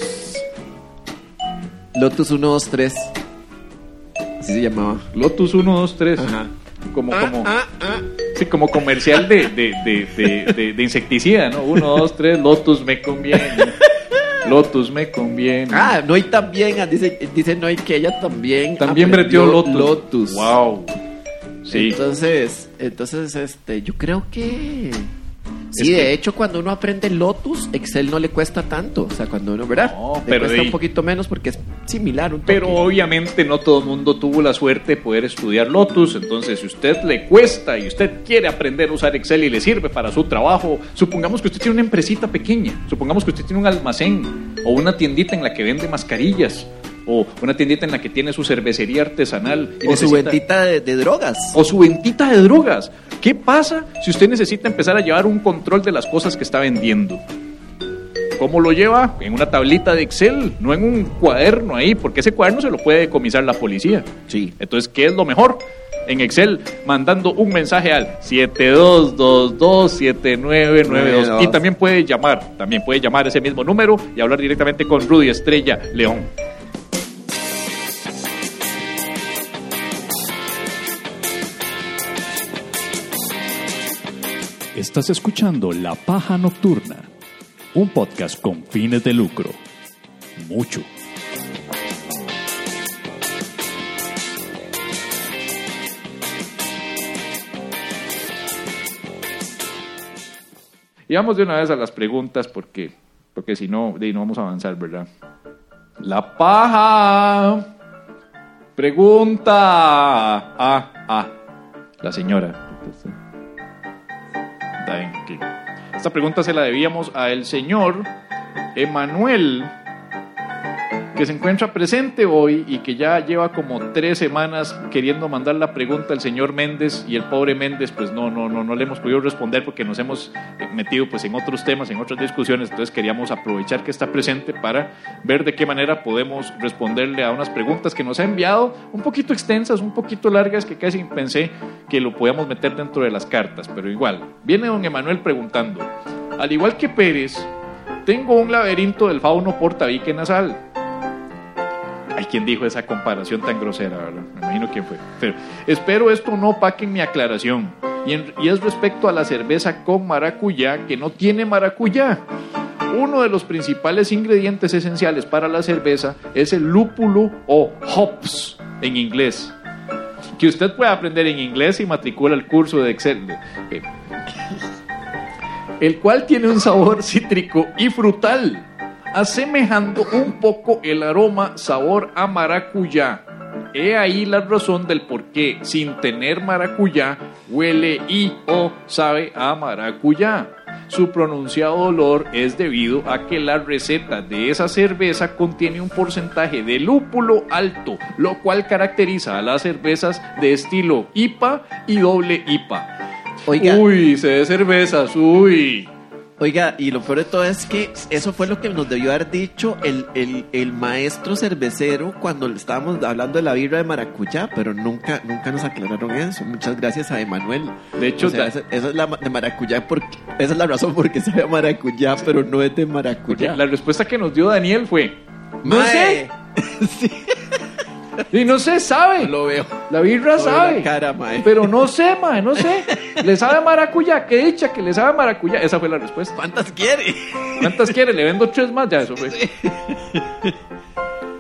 Lotus 1, 2, 3. Así se llamaba. Lotus 1, 2, 3. Ajá. Como, Ah, como, ah, ah. sí, como comercial de, de, de, de, insecticida, ¿no? 1, 2, 3, Lotus me conviene. Lotus me conviene. Ah, Noy también, ah, dice, dice Noy que ella también. También breteó Lotus. Lotus. Wow. Sí. Entonces, entonces, este, yo creo que. Sí, que- de hecho, cuando uno aprende Lotus, Excel no le cuesta tanto. O sea, cuando uno, ¿verdad? No, le pero cuesta de- un poquito menos porque es similar. Un Pero obviamente no todo el mundo tuvo la suerte de poder estudiar Lotus, entonces si usted le cuesta y usted quiere aprender a usar Excel y le sirve para su trabajo, supongamos que usted tiene una empresita pequeña, supongamos que usted tiene un almacén o una tiendita en la que vende mascarillas o una tiendita en la que tiene su cervecería artesanal y o su ventita de, de drogas. o su ventita de drogas. ¿Qué pasa si usted necesita empezar a llevar un control de las cosas que está vendiendo? ¿Cómo lo lleva? En una tablita de Excel, no en un cuaderno ahí, porque ese cuaderno se lo puede decomisar la policía. Sí. Entonces, ¿qué es lo mejor? En Excel, mandando un mensaje al 72227992. Y también puede llamar, también puede llamar ese mismo número y hablar directamente con Rudy Estrella León. Estás escuchando La Paja Nocturna, un podcast con fines de lucro. Mucho. Y vamos de una vez a las preguntas porque, porque si no, de no vamos a avanzar, ¿verdad? La paja. Pregunta. Ah, ah. La señora. Esta pregunta se la debíamos a el señor Emanuel, que se encuentra presente hoy y que ya lleva como tres semanas queriendo mandar la pregunta al señor Méndez y el pobre Méndez pues no, no, no, no le hemos podido responder porque nos hemos eh, metido pues en otros temas, en otras discusiones, entonces queríamos aprovechar que está presente para ver de qué manera podemos responderle a unas preguntas que nos ha enviado un poquito extensas, un poquito largas que casi pensé que lo podíamos meter dentro de las cartas, pero igual. Viene don Emanuel preguntando, al igual que Pérez, tengo un laberinto del fauno portabique nasal. Hay quien dijo esa comparación tan grosera, ¿verdad? Me imagino quién fue. Pero espero esto no opaque mi aclaración. Y, en- y es respecto a la cerveza con maracuyá que no tiene maracuyá. Uno de los principales ingredientes esenciales para la cerveza es el lúpulo o hops en inglés. Que usted puede aprender en inglés y matricula el curso de Excel. El cual tiene un sabor *laughs* cítrico y frutal, asemejando un poco el aroma sabor a maracuyá. He ahí la razón del por qué, sin tener maracuyá, huele y o sabe a maracuyá. Su pronunciado olor es debido a que la receta de esa cerveza contiene un porcentaje de lúpulo alto, lo cual caracteriza a las cervezas de estilo IPA y doble IPA. Oiga, Uy, se de cervezas, uy. Oiga, y lo peor de todo es que eso fue lo que nos debió haber dicho el, el, el maestro cervecero cuando estábamos hablando de la birra de maracuyá, pero nunca, nunca nos aclararon eso. Muchas gracias a Emanuel. De hecho, O sea, esa, esa es la de maracuyá, porque, esa es la razón por qué sabe a maracuyá, pero no es de maracuyá. La respuesta que nos dio Daniel fue: No sé. *laughs* *laughs* Y no se sabe. Lo veo. La birra Lo veo sabe. la cara, mae. Pero no sé, mae, no sé. Le sabe maracuyá. Qué dicha que le sabe maracuyá. Esa fue la respuesta. ¿Cuántas quiere? ¿Cuántas quiere? Le vendo tres más, ya eso fue. *laughs*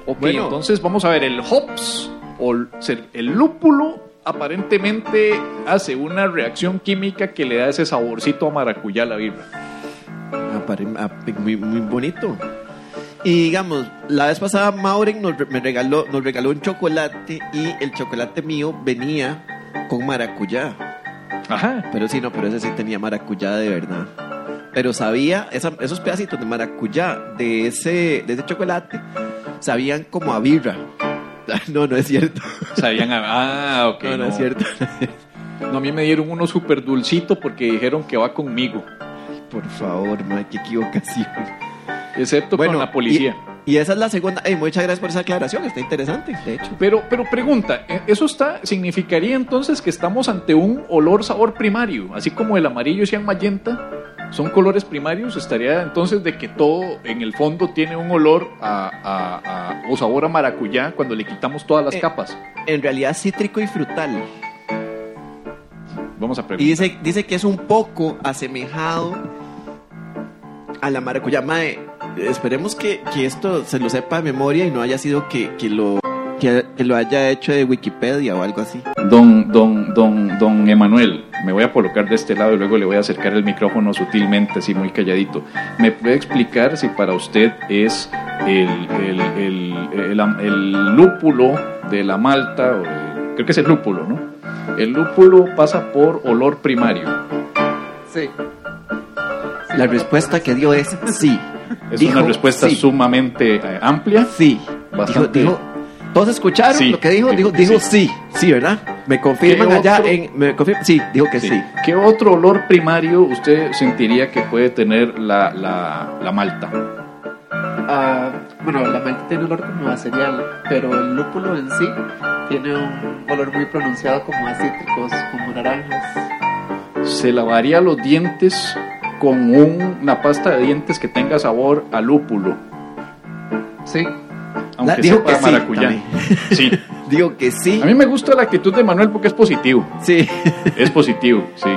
Ok, Bueno. entonces vamos a ver, el hops o el, lúpulo aparentemente hace una reacción química que le da ese saborcito a maracuyá a la birra. Apare- ap- muy, muy bonito. Y digamos, la vez pasada Mauren nos, me regaló, nos regaló un chocolate y el chocolate mío venía con maracuyá. Ajá. Pero sí, no, pero ese sí tenía maracuyá de verdad. Pero sabía, esa- esos pedacitos de maracuyá de ese, de ese chocolate, sabían como a birra. *laughs* No, no es cierto. Sabían a- Ah, ok. *laughs* no, no es cierto. No, a mí me dieron uno súper dulcito porque dijeron que va conmigo. Por favor, ma, qué equivocación. Excepto con la policía. Y, y esa es la segunda. Ey, muchas gracias por esa aclaración, está interesante, de hecho. Pero, pero pregunta, ¿eh, ¿eso está, significaría entonces que estamos ante un olor-sabor primario? Así como el amarillo y el magenta son colores primarios, estaría entonces de que todo en el fondo tiene un olor a, a- a- o sabor a maracuyá cuando le quitamos todas las Eh, capas. En realidad, cítrico y frutal. Vamos a Y preguntar. dice, dice que es un poco asemejado a la maracuyá. Mae, esperemos que, que esto se lo sepa de memoria y no haya sido que, que lo, que, que lo haya hecho de Wikipedia o algo así. Don, don, don, don Emanuel, me voy a colocar de este lado y luego le voy a acercar el micrófono sutilmente, así muy calladito. ¿Me puede explicar si para usted es el, el, el, el, el lúpulo de la malta, o el- creo que es el lúpulo, ¿no? El lúpulo pasa por olor primario. Sí. La respuesta que dio es sí. Es Dijo una respuesta sí. sumamente eh, amplia. Sí. Dijo, Bastante- dijo, ¿Todos escucharon Sí. lo que dijo? Dijo, dijo sí. Sí, ¿verdad? Me confirman ¿Qué allá otro? en... Me confirman, sí, dijo que Sí. sí. ¿Qué otro olor primario usted sentiría que puede tener la, la, la malta? Ah, bueno, la malta tiene olor como a cereal, pero el lúpulo en sí tiene un olor muy pronunciado como a cítricos, como naranjas. se lavaría los dientes con un- una pasta de dientes que tenga sabor a lúpulo, Sí, aunque dijo sepa que sí, maracuyá. *laughs* Sí. *laughs* Digo que sí. A mí me gusta la actitud de Manuel porque es positivo. Sí. Es positivo, sí.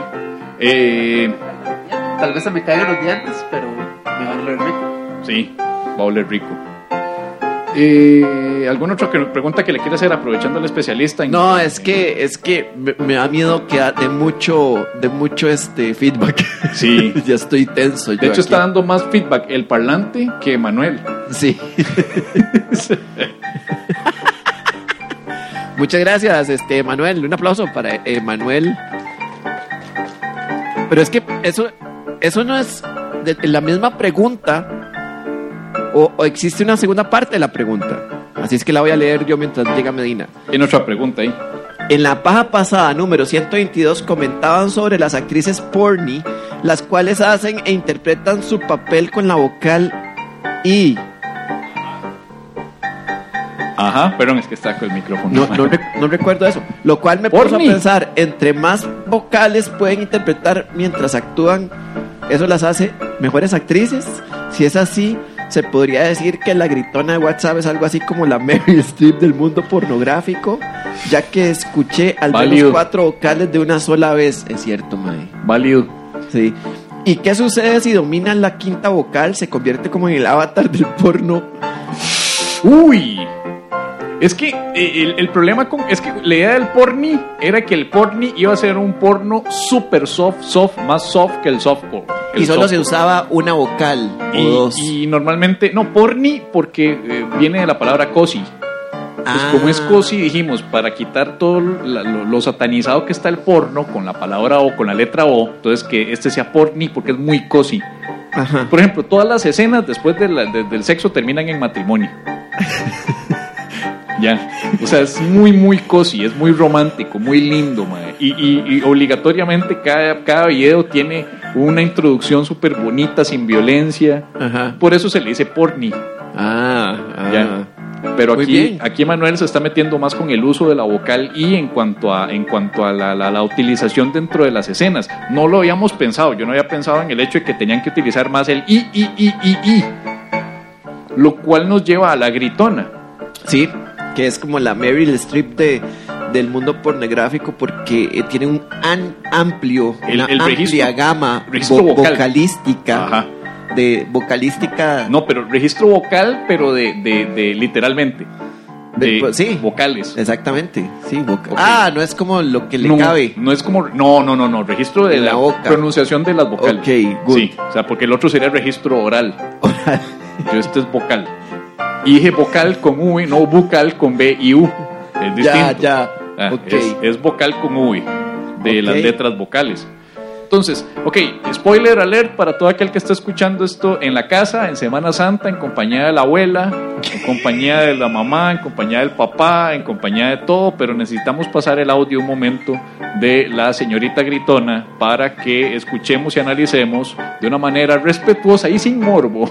Eh, tal vez se me caigan los dientes, pero me van a oler rico. sí, va a oler rico. Eh, ¿Alguna otra pregunta que le quiera hacer aprovechando al especialista? en- No, es que es que me, me da miedo que de mucho de mucho este feedback. Sí. *laughs* ya estoy tenso. yo De hecho, aquí. está dando más feedback el parlante que Manuel. Sí. *laughs* Muchas gracias, este Manuel. Un aplauso para Manuel. Pero es que eso eso no es de- la misma pregunta o, o existe una segunda parte de la pregunta. Así es que la voy a leer yo mientras llega Medina. Tiene otra pregunta ahí. En la paja pasada número 122 comentaban sobre las actrices porny, las cuales hacen e interpretan su papel con la vocal I. Ajá, perdón, es que está con el micrófono. No, no, rec- no recuerdo eso. Lo cual me puso a Porny. pensar, entre más vocales pueden interpretar mientras actúan, eso las hace mejores actrices. Si es así, se podría decir que la gritona de WhatsApp es algo así como la Meryl Streep del mundo pornográfico, ya que escuché al menos Válido. cuatro vocales de una sola vez. Es cierto, Mae. Válido. Sí. ¿Y qué sucede si dominan la quinta vocal? Se convierte como en el avatar del porno. Uy. Es que eh, el, el problema con. Es que la idea del porni era que el porni iba a ser un porno super soft, soft, más soft que el softcore. El Y solo se usaba una vocal o Y, dos. y normalmente. No, porni porque eh, viene de la palabra cosi. Pues Ah. como es cosi, dijimos, para quitar todo la- lo, lo satanizado que está el porno con la palabra O, con la letra O, entonces que este sea porni porque es muy cosi. Ajá. Por ejemplo, todas las escenas después de la- de- del sexo terminan en matrimonio. *laughs* Ya. O sea, es muy, muy cozy, es muy romántico, muy lindo, mae. Y, y- y obligatoriamente cada, cada video tiene una introducción súper bonita, sin violencia. Ajá. Por eso se le dice porni. Ah, ah. Ya. Pero aquí, aquí Manuel se está metiendo más con el uso de la vocal y en cuanto a, en cuanto a la, la- la utilización dentro de las escenas. No lo habíamos pensado. Yo no había pensado en el hecho de que tenían que utilizar más el i, i, i, i, i. Lo cual nos lleva a la gritona. Sí, que es como la Meryl Streep de, del mundo pornográfico porque eh, tiene un an- amplio, El- una el amplia registro- gama registro vo- vocal. vocalística. Ajá. De vocalística. No, pero registro vocal, pero de, de, de literalmente. De, De- sí. vocales. Exactamente, sí. Ah, no es como lo que le no, cabe. no es como. No, no, no, no. Registro de la, la boca. pronunciación de las vocales. Ok, good. Sí, o sea, porque el otro sería registro oral. Yo este es vocal. Y dije vocal con V, no bucal con B y U. Es ya, distinto. ya. Ah, ok. es, es vocal con V de Ok. las letras vocales. Entonces, ok, spoiler alert para todo aquel que está escuchando esto en la casa, en Semana Santa, en compañía de la abuela, en compañía de la mamá, en compañía del papá, en compañía de todo, pero necesitamos pasar el audio un momento de la señorita gritona para que escuchemos y analicemos de una manera respetuosa y sin morbo.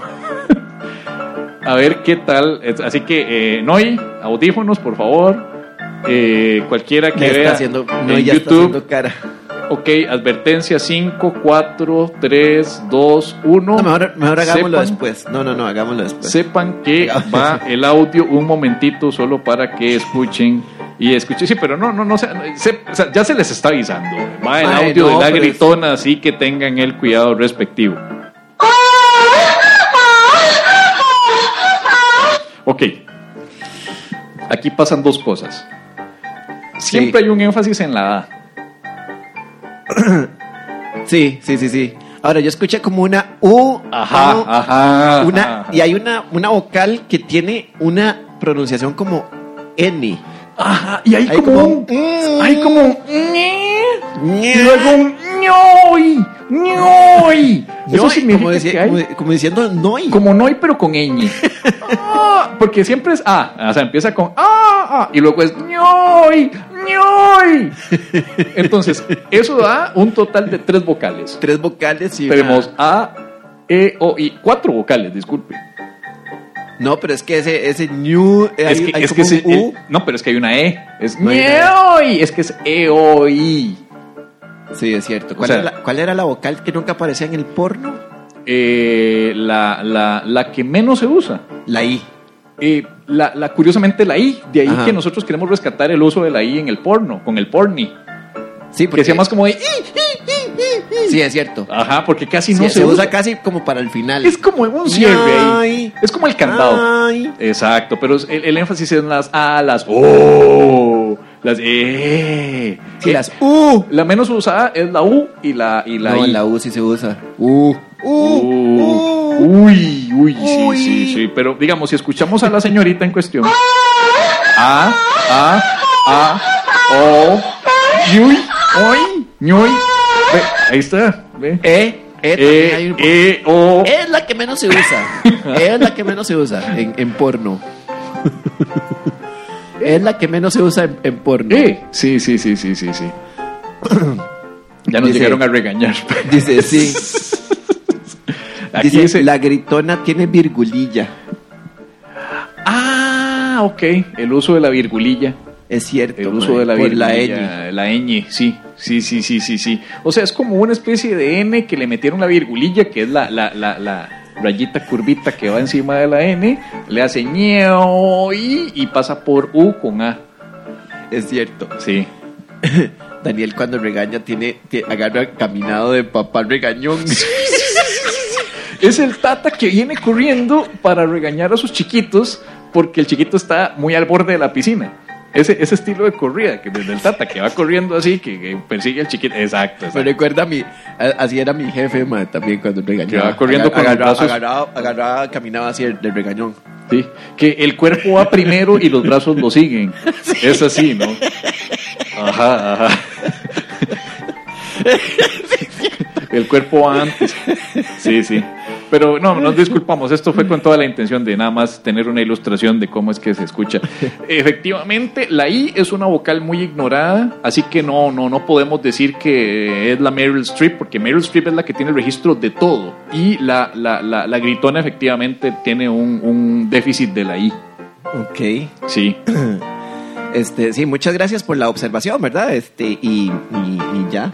A ver qué tal. Así que, eh, Noy, audífonos, por favor. Eh, cualquiera que Ya está vea haciendo, no, en ya está YouTube. haciendo cara. Ok, advertencia 5, 4, 3, 2, 1. No, mejor, mejor hagámoslo sepan, después. No, no, no, hagámoslo después. Sepan que va el audio un momentito solo para que escuchen y escuchen. Sí, pero no, no, no, se- se- o sea, ya se les está avisando. Va el Ay, audio no, de la es- gritona, así que tengan el cuidado respectivo. Ok. Aquí pasan dos cosas. Siempre hay un énfasis en la A. *clears throat* Sí, sí, sí, sí. Ahora, yo escuché como una U. Ajá, ajá. Una, ajá. y hay una, una vocal que tiene una pronunciación como N. Ajá, y hay, Hay como, como un. un- Hay como un. Y luego un. ñoy, ñoy. Eso Noi, significa como, decía- que hay. como- como diciendo Noi. Como noi, pero con ñ. *laughs* Ah, porque siempre es A. O sea, empieza con A, A, y luego es ñoy, ñoy. Entonces, eso da un total de tres vocales. Tres vocales y. Tenemos A, E, O, I. Cuatro vocales, disculpe. No, pero es que ese, ese new. Es hay- que, hay es que ese- un U. no, pero es que hay una E. Es No E. ñoy. Es que es E, O, I. Sí, es cierto. ¿Cuál, O sea- era la, cuál era la vocal que nunca aparecía en el porno? Eh, la, la, la que menos se usa. La I. Eh, la, la- curiosamente la I, de ahí Ajá. que nosotros queremos rescatar el uso de la I en el porno, con el porni, Sí, que sea más como de "I". Sí, es cierto. ajá, porque casi Sí, no se, se, usa casi como para el final. Es como un cierre ahí. Es como el candado. Ay. Exacto, pero el, el énfasis es en las A, las O, las E. Sí, Eh, las U. La menos usada es la U y la, y la no, I. la U sí se usa. U. U. Uh, U. uy, uy, sí, Uy. sí, sí. Pero digamos, si escuchamos a la señorita en cuestión. A, A, A, O, Yuy, Oy, Ñoy. Ve, ahí está, ve. E. E. hay E, un- E, O. Es la que menos se usa. es la que menos se usa en, en porno. *laughs* es la que menos se usa en, en porno. E. Sí, sí, sí, sí, sí, sí. *coughs* Ya nos Dice- llegaron a regañar. Dice, *laughs* sí. Aquí Dice, dice. la gritona tiene virgulilla. Ah, ok. El uso de la virgulilla. Es cierto. El mae, uso de la por la virgulilla, ñ. la ñ, sí, sí, sí, sí, sí, sí. O sea, es como una especie de N que le metieron la virgulilla, que es la, la, la, la rayita curvita que va encima de la N, le hace ñeo y, y pasa por U con A. Es cierto. Sí. *laughs* Daniel cuando regaña tiene, tie- agarra caminado de papá regañón. Es el tata que viene corriendo para regañar a sus chiquitos porque el chiquito está muy al borde de la piscina. Ese, ese estilo de corrida, que desde el tata que va corriendo así, que, que persigue al chiquito. Exacto, Me exacto. recuerda a mi, a- así era mi jefe también cuando regañaba. Que va corriendo con los agarraba, brazos- agarraba, agarraba, caminaba así del regañón. Sí, que el cuerpo va primero y los brazos lo siguen. *laughs* Es así, ¿no? Ajá, ajá. *laughs* El cuerpo va antes. Sí, sí. Pero no, nos disculpamos, esto fue con toda la intención de nada más tener una ilustración de cómo es que se escucha. Efectivamente, la I es una vocal muy ignorada, así que no, no, no podemos decir que es la Meryl Streep, porque Meryl Streep es la que tiene el registro de todo. Y la, la, la, la gritona efectivamente tiene un, un déficit de la I. Ok. Sí. *clears throat* Este, sí, muchas gracias por la observación, ¿verdad? Este, y, y- y ya.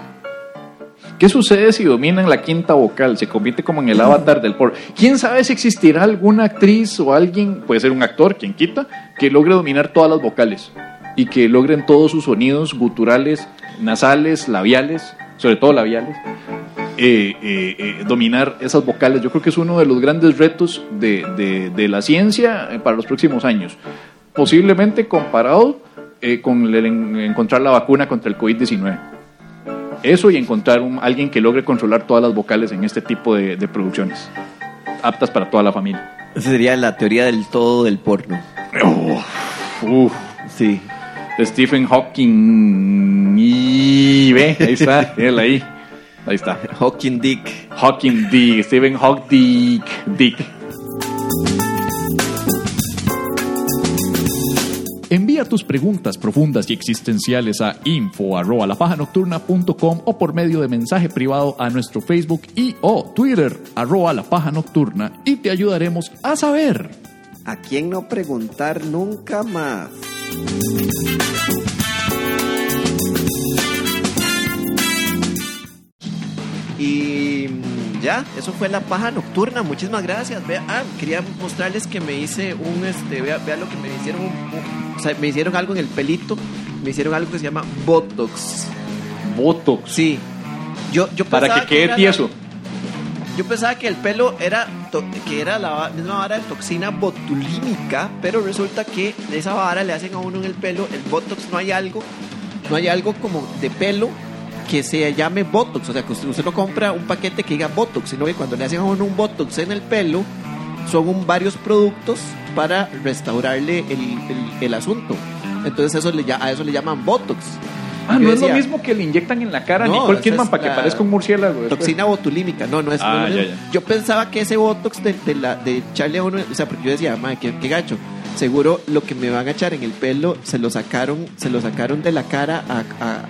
¿Qué sucede si dominan la quinta vocal? Se convierte como en el avatar del por. ¿Quién sabe si existirá alguna actriz o alguien, puede ser un actor, quien quita, que logre dominar todas las vocales y que logren todos sus sonidos guturales, nasales, labiales, sobre todo labiales, eh, eh, eh, dominar esas vocales? Yo creo que es uno de los grandes retos de, de- de la ciencia eh, para los próximos años. Posiblemente comparado eh, con el en- encontrar la vacuna contra el COVID-19. Eso y encontrar un, alguien que logre controlar todas las vocales en este tipo de, de producciones, aptas para toda la familia. Esa sería la teoría del todo del porno. Uf, Sí. de Stephen Hawking. Y ve, ahí está, *laughs* él ahí. Ahí está. Hawking Dick. Hawking Dick, Stephen Hawking Dick. Envía tus preguntas profundas y existenciales a info arroba lapajanocturna.com o por medio de mensaje privado a nuestro Facebook y o Twitter arroba la paja nocturna y te ayudaremos a saber. ¿A quién no preguntar nunca más? Y ya, eso fue la paja nocturna. Muchísimas gracias. Vea, ah, quería mostrarles que me hice un, este, vea, vea lo que me hicieron, un- un- o sea, me hicieron algo en el pelito. Me hicieron algo que se llama Botox. Botox. Sí. Yo, yo Para que quede la- tieso. yo pensaba que el pelo era to- que era la misma vara de toxina botulímica, pero resulta que de esa vara le hacen a uno en el pelo el botox no hay algo, no hay algo como de pelo que se llame botox, o sea, que usted, usted no compra un paquete que diga botox, sino que cuando le hacen a uno un botox en el pelo son un varios productos para restaurarle el, el- el asunto. Entonces eso le, a eso le llaman botox. Ah, no es lo decía, mismo que le inyectan en la cara a No, Nicole esa Kidman para que parezca un murciélago. después. Toxina botulímica, no, no es. Ah, no, ya, ya. Yo pensaba que ese botox de, de, la, de echarle a uno, o sea, porque yo decía, madre, qué, qué gacho. Seguro lo que me van a echar en el pelo se lo sacaron, se lo sacaron de la cara a,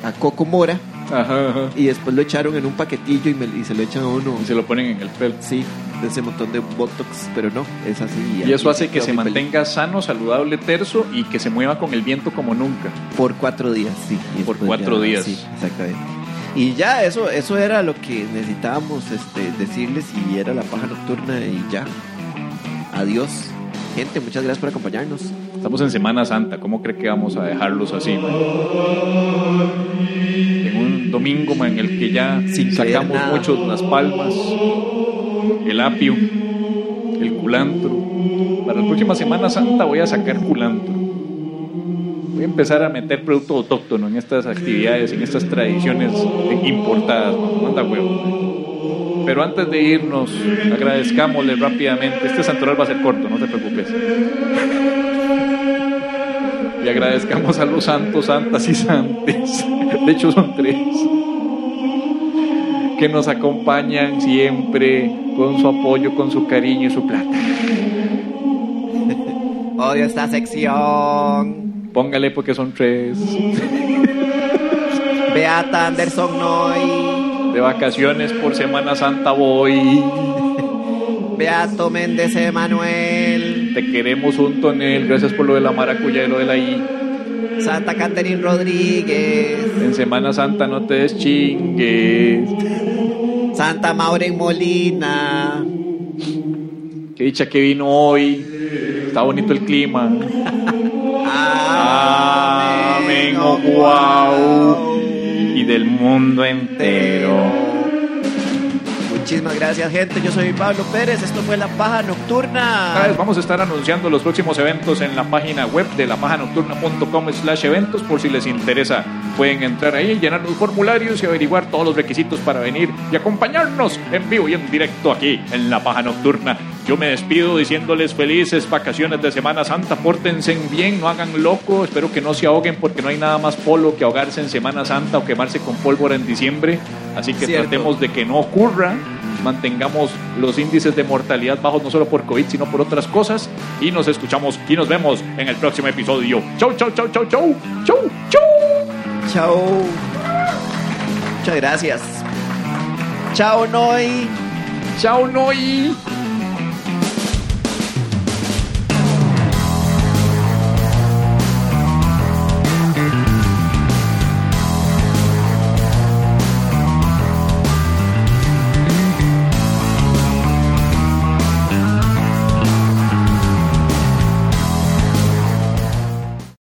a, a Coco Mora Ajá, ajá. y después lo echaron en un paquetillo y, me- y se lo echan a uno. Y se lo ponen en el pelo. Sí, de ese montón de botox, pero no, es así. Y eso hace que se pelo. mantenga sano, saludable, terso y que se mueva con el viento como nunca. Por cuatro días, sí. Y Por cuatro días. Sí, exactamente. Y ya, eso, eso era lo que necesitábamos este, decirles y era la paja nocturna y ya. Adiós. Gente, muchas gracias por acompañarnos. Estamos en Semana Santa, ¿cómo cree que vamos a dejarlos así? man? Domingo en el que ya Sin sacamos muchos las palmas, el apio, el culantro. Para la próxima Semana Santa voy a sacar culantro. Voy a empezar a meter producto autóctono en estas actividades, en estas tradiciones importadas. man. Manda huevo. Pero antes de irnos, agradezcámosle rápidamente. Este santoral va a ser corto, no te preocupes. Y agradezcamos a los santos, santas y santes. De hecho, son tres. Que nos acompañan siempre con su apoyo, con su cariño y su plata. Odio esta sección. Póngale porque son tres. Beata Anderson Noy. De vacaciones por Semana Santa voy. Beato Méndez Emanuel. Te queremos un tonel. Gracias por lo de la maracuya y lo de la I. Santa Catherine Rodríguez. En Semana Santa no te deschingues. Santa Maureen Molina. Qué dicha que vino hoy. Está bonito el clima. Amén, oh guau. Y del mundo entero. Muchísimas gracias, gente. Yo soy Pablo Pérez. Esto fue La Paja Nocturna. Vez Vamos a estar anunciando los próximos eventos en la página web de lapajanocturna.com slash eventos por si les interesa. Pueden entrar ahí, llenar los formularios y averiguar todos los requisitos para venir y acompañarnos en vivo y en directo aquí en La Paja Nocturna. Yo me despido diciéndoles felices vacaciones de Semana Santa, pórtense bien, no hagan loco, espero que no se ahoguen porque no hay nada más polo que ahogarse en Semana Santa o quemarse con pólvora en diciembre, así que Cierto. tratemos de que no ocurra. Mantengamos los índices de mortalidad bajos no solo por COVID, sino por otras cosas. Y nos escuchamos y nos vemos en el próximo episodio. Chau, chau, chau, chau, chau, chau, chau. Chao. Muchas gracias. Chao, Noy. Chao, Noi.